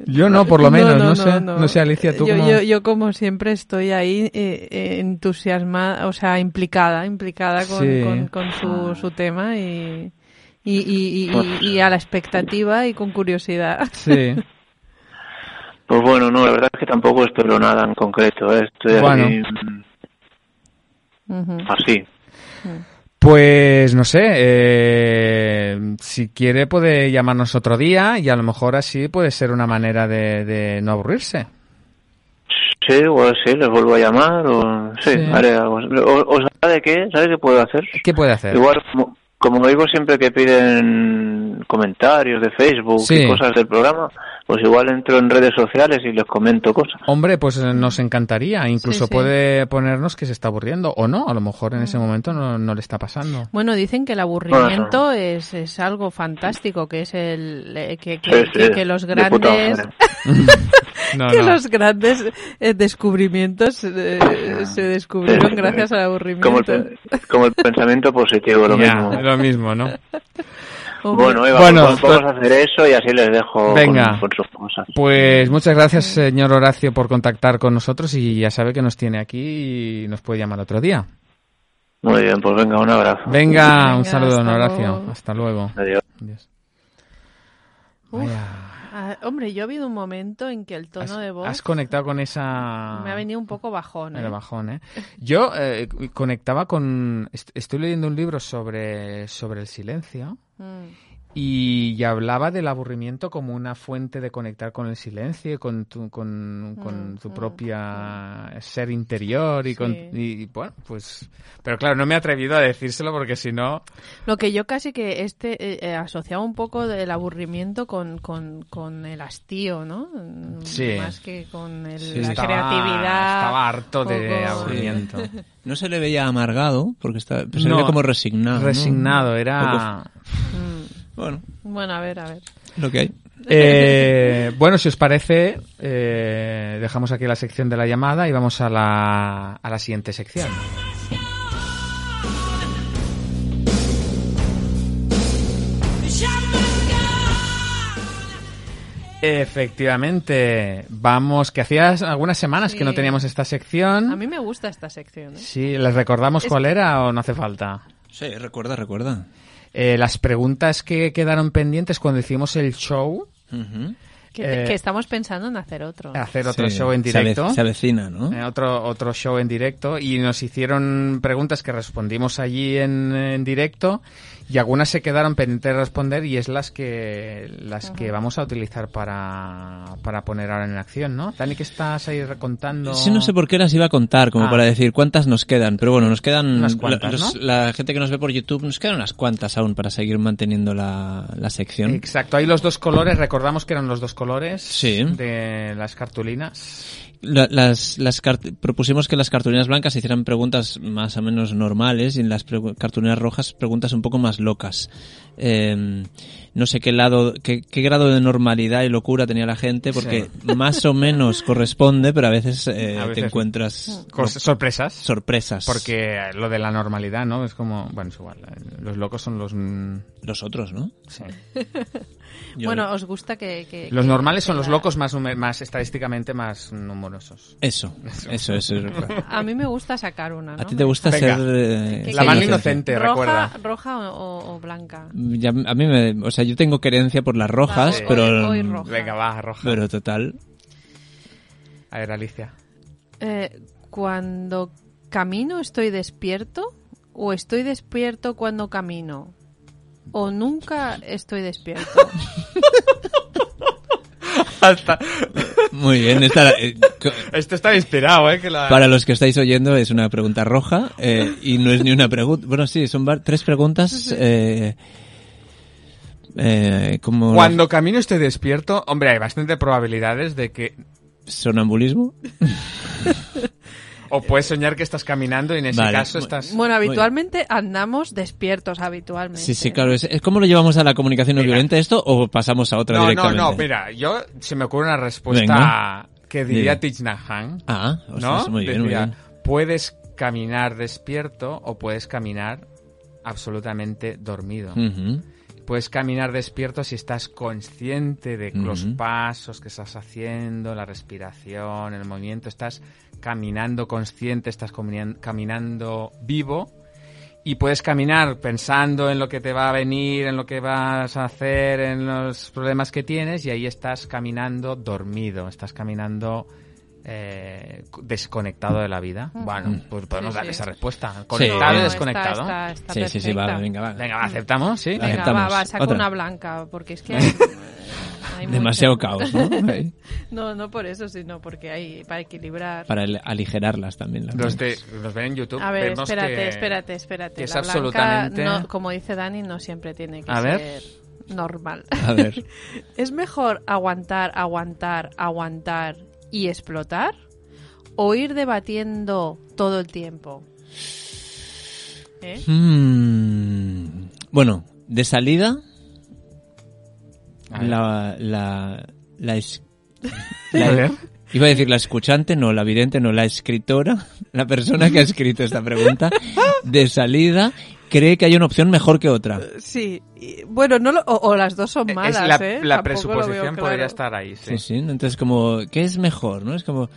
Yo no, por lo menos. No, sé. No, sé, Alicia, tú yo, cómo... yo, yo como siempre estoy ahí eh, eh, entusiasmada, o sea, implicada, implicada con, Sí. con, con su, su tema y, y, y, y- y a la expectativa y con curiosidad. Sí. Pues bueno, no, la verdad es que tampoco espero nada en concreto, ¿eh? Estoy Bueno. así, así. Pues no sé, eh, si quiere puede llamarnos otro día y a lo mejor así puede ser una manera de, de no aburrirse. Sí, igual sí, les vuelvo a llamar o... Sí, Sí. haré algo. ¿O, o sabe qué? ¿Sabe qué puedo hacer? ¿Qué puede hacer? Igual, como, como digo siempre que piden comentarios de Facebook Sí. y cosas del programa, pues igual entro en redes sociales y les comento cosas. Hombre, pues eh, nos encantaría. Incluso Sí, sí. puede ponernos que se está aburriendo o no. A lo mejor en ese momento no, no le está pasando. Bueno, dicen que el aburrimiento es, es algo fantástico, que es el eh, que, que, Sí, sí, que- que los grandes. No, que no. los grandes eh, descubrimientos eh, se descubrieron gracias al Como aburrimiento. el, como el pensamiento positivo, lo Ya, mismo. lo mismo, ¿no? Bueno, Eva, Bueno, pues vamos a hacer eso y así les dejo Venga. Con, con sus cosas. Pues muchas gracias, señor Horacio, por contactar con nosotros y ya sabe que nos tiene aquí y nos puede llamar otro día. Muy bien, pues venga, un abrazo. Venga, Venga, un saludo, don hasta Horacio. luego. Hasta luego. Adiós. Adiós. Uf. Vaya. Ah, hombre, yo ha habido un momento en que el tono Has, de voz has conectado con esa... me ha venido un poco bajón. El ¿eh? bajón, ¿eh? Yo eh, conectaba con... est- Estoy leyendo un libro sobre, sobre el silencio Mm. Y, y hablaba del aburrimiento como una fuente de conectar con el silencio, con tu, con, con Mm, tu mm, propia ser interior y, con, y, bueno, pues... Pero claro, no me he atrevido a decírselo porque si no... Lo que yo casi que este eh, eh, asociaba un poco del aburrimiento con, con, con el hastío, ¿no? Mm, Sí. Más que con el- Sí, la estaba, creatividad. Estaba harto de aburrimiento. No se le veía amargado, porque está, pero se No, le veía como resignado. ¿no? Resignado, era... Mm. Bueno, Bueno, a ver, a ver. lo que hay. Eh, bueno, si os parece, eh, dejamos aquí la sección de la llamada y vamos a la, a la siguiente sección. Efectivamente, vamos, que hacía algunas semanas que no teníamos esta sección. A mí me gusta esta sección. ¿eh? Sí, ¿les recordamos Es cuál era o no hace falta? Sí, recuerda, recuerda. Eh, las preguntas que quedaron pendientes cuando hicimos el show, Ujú. Que, te- Eh, que estamos pensando en hacer otro. hacer otro Sí, show en directo. Se avecina, ¿no? Eh, otro, otro show en directo y nos hicieron preguntas que respondimos allí en, en directo y algunas se quedaron pendientes de responder y es las que las que vamos a utilizar para, para poner ahora en acción, ¿no? Dani, que estás ahí recontando? Sí, no sé por qué las iba a contar, como Ah. para decir cuántas nos quedan, pero bueno, nos quedan Unas cuantas, la, los- ¿no? la gente que nos ve por YouTube, nos quedan unas cuantas aún para seguir manteniendo la, la sección. Exacto, hay los dos colores, recordamos que eran los dos colores Sí. de las cartulinas. La- las, las cart- propusimos que las cartulinas blancas hicieran preguntas más o menos normales y en las cartulinas rojas preguntas un poco más locas. Eh, no sé qué lado, qué, qué grado de normalidad y locura tenía la gente, porque más o menos corresponde, pero a veces, eh, A te encuentras sorpresas. sorpresas. Porque lo de la normalidad, ¿no? Es como, bueno, es igual. Los locos son los... los otros, ¿no? sí. Yo- Bueno, os gusta que... que- Los que- normales son que los la- locos más, más estadísticamente más numerosos. Eso, eso, eso. A mí me gusta sacar una, ¿no? A ti te gusta Venga. ser... eh, La que- inocente, roja, recuerda. roja o, o blanca. Ya, a mí me... O sea, yo tengo querencia por las rojas, pero... hoy- hoy roja. Venga, va, roja. Pero total... A ver, Alicia. Eh, cuando camino estoy despierto o estoy despierto cuando camino o nunca estoy despierto. Muy bien, esta, eh, Esto está inspirado, ¿eh? Que la... para los que estáis oyendo es una pregunta roja eh, y no es ni una pregunta. Bueno, sí, son tres preguntas. Eh, eh, como Cuando camino estoy despierto, hombre, hay bastante probabilidades de que... sonambulismo. O puedes soñar que estás caminando y en ese Vale. caso estás... Bueno, habitualmente andamos despiertos, habitualmente. Sí, sí, claro. Es, es- ¿Cómo lo llevamos a la comunicación no Mira. violenta esto o pasamos a otra No, no, directamente? no, mira, yo se me ocurre una respuesta Venga. que diría. Thich Nhat Hanh, Ah, ¿no? muy bien, muy bien. puedes caminar despierto o puedes caminar absolutamente dormido. Puedes caminar despierto si estás consciente de los pasos que estás haciendo, la respiración, el movimiento, estás caminando consciente, estás caminando vivo y puedes caminar pensando en lo que te va a venir, en lo que vas a hacer, en los problemas que tienes y ahí estás caminando dormido, estás caminando eh, desconectado de la vida. Bueno, pues podemos Sí, dar sí. esa respuesta. Conectado No, y desconectado. está- está Sí, sí, sí, va, perfecta. venga, va. Venga, va, aceptamos, ¿sí? Venga, Aceptamos. va, va, saca Otra. una blanca, porque es que... hay Demasiado mucho. caos, ¿no? No, no por eso, sino porque hay para equilibrar. Para el- aligerarlas también. las Los, de, los ven en YouTube. A ver, vemos espérate, que- espérate, espérate. que es La blanca, absolutamente- no- como dice Dani, no siempre tiene que A ver. ser normal. A ver. ¿Es mejor aguantar, aguantar, aguantar y explotar? ¿O ir debatiendo todo el tiempo? ¿Eh? Hmm. Bueno, de salida. La, la, la, es- A la- ver. iba a decir la escuchante, no, la vidente, no, la escritora, la persona que ha escrito esta pregunta, de salida, cree que hay una opción mejor que otra. Sí, y- bueno, no lo- o, o las dos son malas, es la, ¿eh? la Tampoco lo veo presuposición podría claro. estar ahí, sí. Sí, sí. Entonces, como, ¿qué es mejor? ¿No? Es como,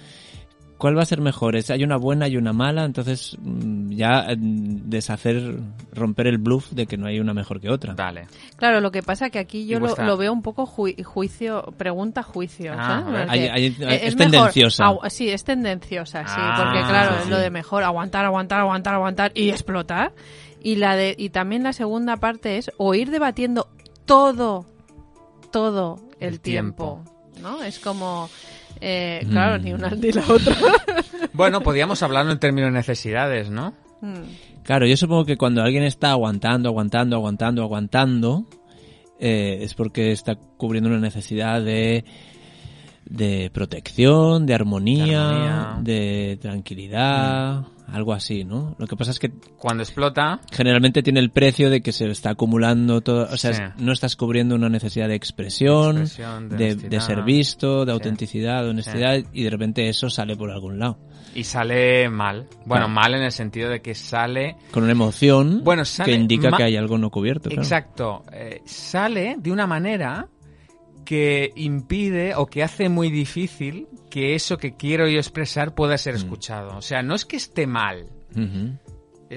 ¿cuál va a ser mejor? Es, hay una buena y una mala, entonces mm, ya eh, deshacer, romper el bluff de que no hay una mejor que otra. Vale. Claro, lo que pasa que aquí yo lo, veo un poco ju- juicio, pregunta juicio. Ah, es mejor tendenciosa. sí, es tendenciosa, sí, Ah, porque claro, sí, sí. lo de mejor aguantar, aguantar, aguantar, aguantar y explotar. Y la de y también la segunda parte es o ir debatiendo todo, todo el, El tiempo. tiempo. ¿no? Es como, eh, claro, Mm. ni una ni la otra. Bueno, podríamos hablarlo en términos de necesidades, ¿no? Mm. Claro, yo supongo que cuando alguien está aguantando, aguantando, aguantando, aguantando, eh, es porque está cubriendo una necesidad de, de protección, de armonía, De armonía. de tranquilidad, algo así, ¿no? Lo que pasa es que Cuando explota, generalmente tiene el precio de que se está acumulando todo, o sea, Sí. no estás cubriendo una necesidad de expresión, Expresión, de ser visto, de Sí. autenticidad, de honestidad, y de repente eso sale por algún lado. y sale mal. Bueno, Claro. mal en el sentido de que sale... Con una emoción Bueno, sale que indica que hay algo no cubierto. claro. Exacto. eh, sale de una manera que impide o que hace muy difícil que eso que quiero yo expresar pueda Mm. ser escuchado. O sea, no es que esté mal.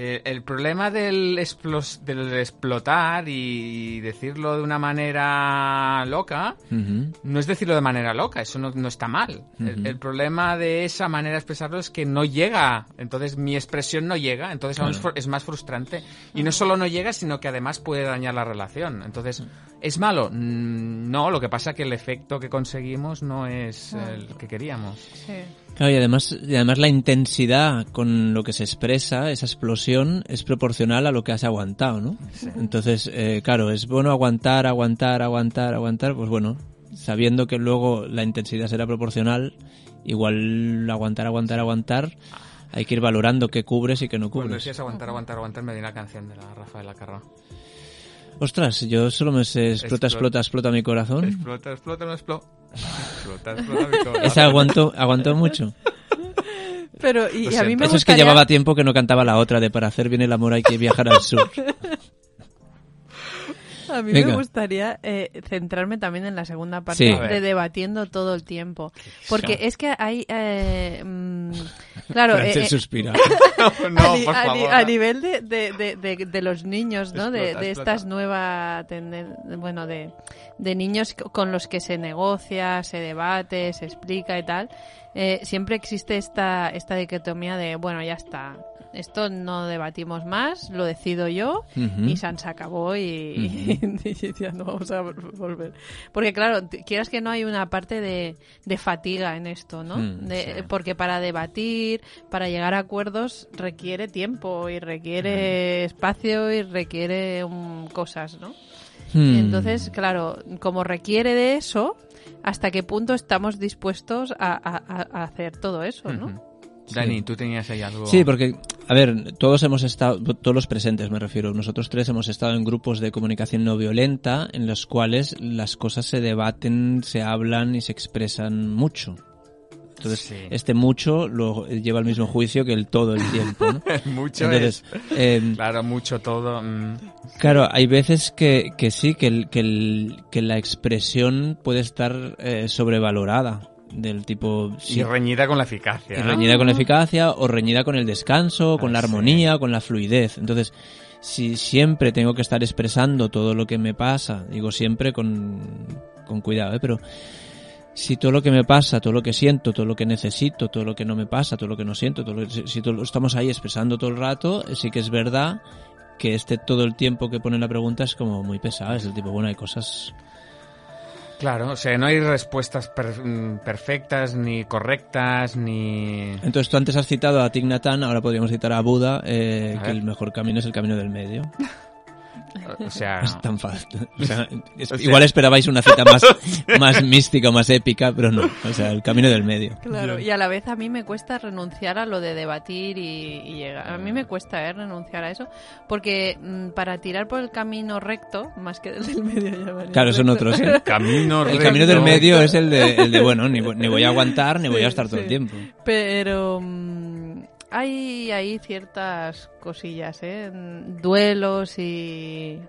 Eh, el problema del, explos- del explotar y decirlo de una manera loca no es decirlo de manera loca, eso no, no está mal. el, problema de esa manera de expresarlo es que no llega, entonces mi expresión no llega, entonces aún es Claro. fru- es más frustrante. Y no solo no llega, sino que además puede dañar la relación. Entonces, ¿es malo? Mm, No, lo que pasa que el efecto que conseguimos no es el que queríamos. Sí. Claro, y además, y además la intensidad con lo que se expresa, esa explosión, es proporcional a lo que has aguantado, ¿no? Entonces, eh, claro, es bueno aguantar, aguantar, aguantar, aguantar, pues bueno, sabiendo que luego la intensidad será proporcional, igual aguantar, aguantar, aguantar, hay que ir valorando qué cubres y qué no Cuando cubres. decías aguantar, aguantar, aguantar, me dio una canción de la Rafaela Carrá. Ostras, yo solo me sé explota, Explota. explota, explota mi corazón. Explota, explota, no explota. Explota, explota. Esa aguantó, aguantó mucho. Pero y, a mí me Eso es que llevaba tiempo que no cantaba la otra de para hacer bien el amor hay que viajar al sur. A mí Venga. me gustaría eh, centrarme también en la segunda parte Sí. De debatiendo todo el tiempo. Porque es que hay... eh, mm, claro, eh, eh, suspira. no, a, por a favor. a nivel de, de, de, de- los niños, ¿no? de, Explota, de explota. estas nuevas bueno, de, de niños co- con los que se negocia, se debate, se explica y tal, eh, siempre existe esta, esta dicotomía de, bueno, ya está, esto no debatimos más, lo decido yo y San se acabó y, y ya no vamos a vol- volver. Porque claro, quieras que no hay una parte de, de fatiga en esto, ¿no? Mm, De- sí. Porque para debatir, para llegar a acuerdos requiere tiempo y requiere espacio y requiere um, cosas, ¿no? Hmm. Entonces, claro, como requiere de eso, ¿hasta qué punto estamos dispuestos a, a- a- a hacer todo eso, no? Ujú. Dani, tú tenías ahí algo. Sí, porque, a ver, todos hemos estado, todos los presentes me refiero, nosotros tres hemos estado en grupos de comunicación no violenta en los cuales las cosas se debaten, se hablan y se expresan mucho. Entonces, Sí. este mucho lo lleva al mismo juicio que el todo el tiempo, ¿no? mucho Entonces, es. eh, Claro, mucho todo. mm. Claro, hay veces que, que sí, que, el, que, el- que la expresión puede estar eh, sobrevalorada. Del tipo, sí, Y reñida con la eficacia. y ¿no? reñida con la eficacia o reñida con el descanso, con Ah, la sí. armonía, con la fluidez. Entonces, si siempre tengo que estar expresando todo lo que me pasa, digo siempre con, con cuidado, ¿eh? pero si todo lo que me pasa, todo lo que siento, todo lo que necesito, todo lo que no me pasa, todo lo que no siento, todo lo que- si, todo estamos ahí expresando todo el rato, sí que es verdad que este todo el tiempo que pone la pregunta es como muy pesado, es el tipo, bueno, hay cosas Claro, o sea, no hay respuestas per- mm, perfectas, ni correctas, ni... Entonces tú antes has citado a Hanh, ahora podríamos citar a Buda, eh, A que el mejor camino es el camino del medio. O sea, No es tan fácil. O sea, es- O sea- igual esperabais una cita más, más mística, más épica, pero no. O sea, el camino del medio. Claro, y a la vez a mí me cuesta renunciar a lo de debatir y, y llegar. A mí me cuesta ¿eh? renunciar a eso, porque mm, para tirar por el camino recto, más que del medio, ya Claro, son recto. otros. ¿eh? camino El recto. camino del medio es el de, el de bueno, ni, ni voy a aguantar, ni voy a estar todo el sí. tiempo. Pero mm, hay ahí ciertas cosillas, ¿eh? Duelos y...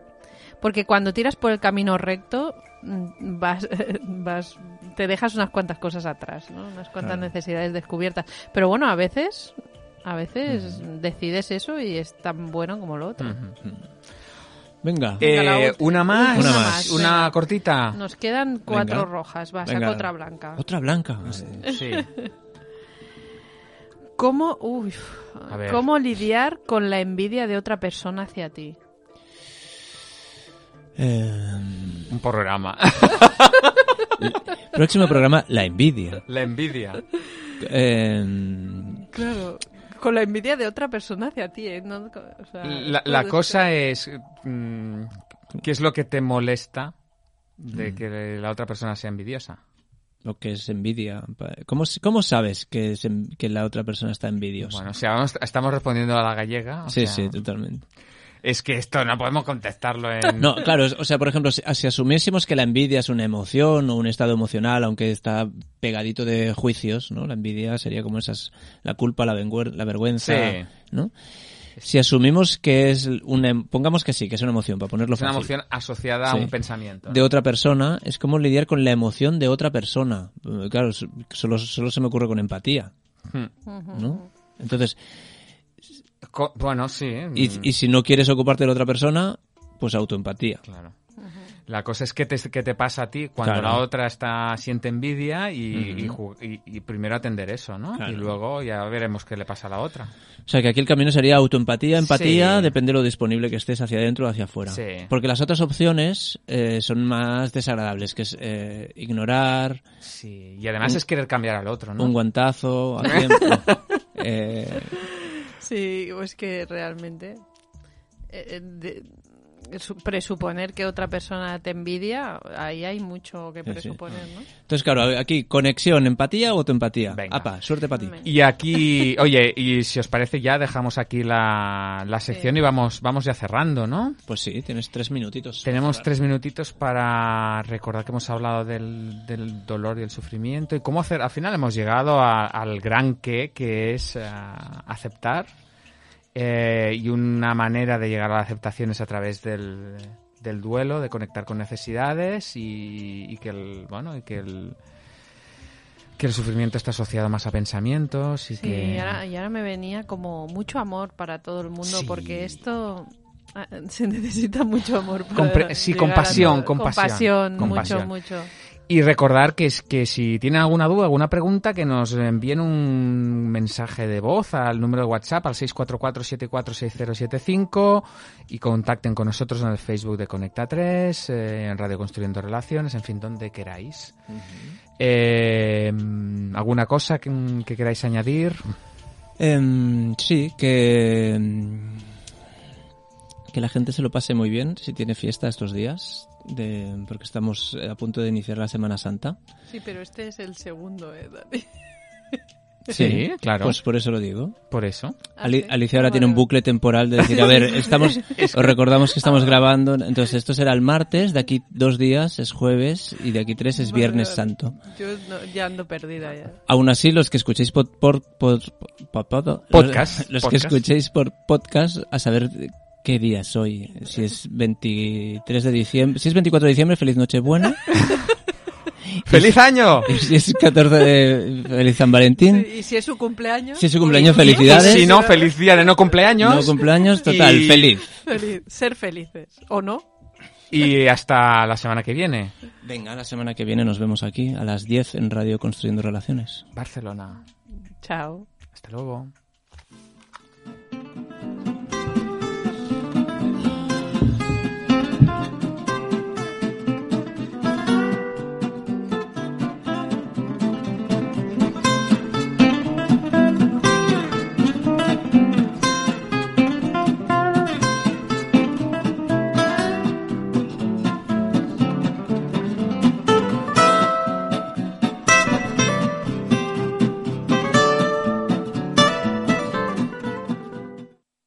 Porque cuando tiras por el camino recto, mm, vas, vas, te dejas unas cuantas cosas atrás, ¿no? Unas cuantas Claro. necesidades descubiertas. Pero bueno, a veces, a veces decides eso y es tan bueno como lo otro. Venga. Eh, una más, Una más, una cortita. Nos quedan cuatro Venga. rojas, va, saco otra blanca. Otra blanca. Sí. ¿Cómo, uy, A ver. ¿Cómo lidiar con la envidia de otra persona hacia ti? Eh, Un programa. próximo programa, la envidia. La envidia. Eh, Claro, con la envidia de otra persona hacia ti, ¿eh? No, o sea, La, cosa es, mm, ¿qué es lo que te molesta Mm. de que la otra persona sea envidiosa? Lo que es envidia. ¿Cómo, cómo sabes que, es que la otra persona está envidiosa? Bueno, o sea, vamos- estamos respondiendo a la gallega. o sí, sea, sí, totalmente. Es que esto no podemos contestarlo en... No, claro, o sea, por ejemplo, si, si asumiésemos que la envidia es una emoción o un estado emocional, aunque está pegadito de juicios, ¿no? La envidia sería como esas, la culpa, la, la vergüenza, Sí. ¿no? Si asumimos que es una, em- pongamos que sí, que es una emoción, para ponerlo Es una emoción asociada a un pensamiento. de otra persona, es como lidiar con la emoción de otra persona. Eh, Claro, solo, solo se me ocurre con empatía, Hmm. ¿no? Entonces, Co- bueno, sí. y, mm, y si no quieres ocuparte de la otra persona, pues autoempatía. Claro. La cosa es que te, que te pasa a ti cuando Claro. la otra está siente envidia y, ju- y- y primero atender eso, ¿no? Claro. Y luego ya veremos qué le pasa a la otra. O sea, que aquí el camino sería autoempatía, empatía, Sí. depende de lo disponible que estés hacia adentro o hacia afuera. Sí. Porque las otras opciones eh, son más desagradables, que es eh, ignorar, Sí. Y además es querer cambiar al otro, ¿no? un guantazo a tiempo. eh, Sí, o es que realmente de- presuponer que otra persona te envidia, ahí hay mucho que presuponer, ¿no? entonces, claro, aquí, conexión, empatía o autoempatía. Venga. Apa, suerte para ti. Y aquí, oye, y si os parece ya dejamos aquí la, la sección Sí. y vamos, vamos ya cerrando, ¿no? Pues sí, tienes tres minutitos. Tenemos tres minutitos para recordar que hemos hablado del, del dolor y el sufrimiento y cómo hacer. Al final hemos llegado a- al gran qué, que es eh, aceptar. Eh, y una manera de llegar a la aceptación es a través del, del duelo, de conectar con necesidades y, y que el bueno y que el que el sufrimiento está asociado más a pensamientos y Sí, que y ahora, y ahora me venía como mucho amor para todo el mundo, Sí. porque esto ah, se necesita mucho amor. Para Compre- sí, compasión, Compasión, compasión. mucho, mucho. Y recordar que, es, que si tienen alguna duda, alguna pregunta, que nos envíen un mensaje de voz al número de WhatsApp al 644-746075 y contacten con nosotros en el Facebook de Conecta 3, eh, en Radio Construyendo Relaciones, en fin, donde queráis. Eh, ¿Alguna cosa que, que queráis añadir? Em, sí, que, em, que la gente se lo pase muy bien si tiene fiesta estos días, de, porque estamos a punto de iniciar la Semana Santa. Sí, pero este es el segundo, ¿eh, Dani? Sí, claro. Pues por eso lo digo. Por eso. Ali- Ah. Alicia ahora tiene un bucle temporal de decir, a ver, estamos, os recordamos que estamos grabando, entonces esto será el martes, de aquí dos días es jueves y de aquí tres es Viernes. Santo. Yo no- ya ando perdida ya. Aún así, los que escuchéis por, por, por- por- por- Podcast, los, los que escuchéis por podcast, a saber qué día es hoy. Si es 23 de diciembre, si es 24 de diciembre, feliz Nochebuena. ¡Feliz año! Y si es 14 de feliz San Valentín. Y si es su cumpleaños. Si es su cumpleaños, felicidades. Si no, feliz día de no cumpleaños. No cumpleaños, total, Y- feliz. feliz- ser felices. ¿O no? Y hasta la semana que viene. Venga, la semana que viene nos vemos aquí a las 10 en Radio Construyendo Relaciones. Barcelona. Chao. Hasta luego.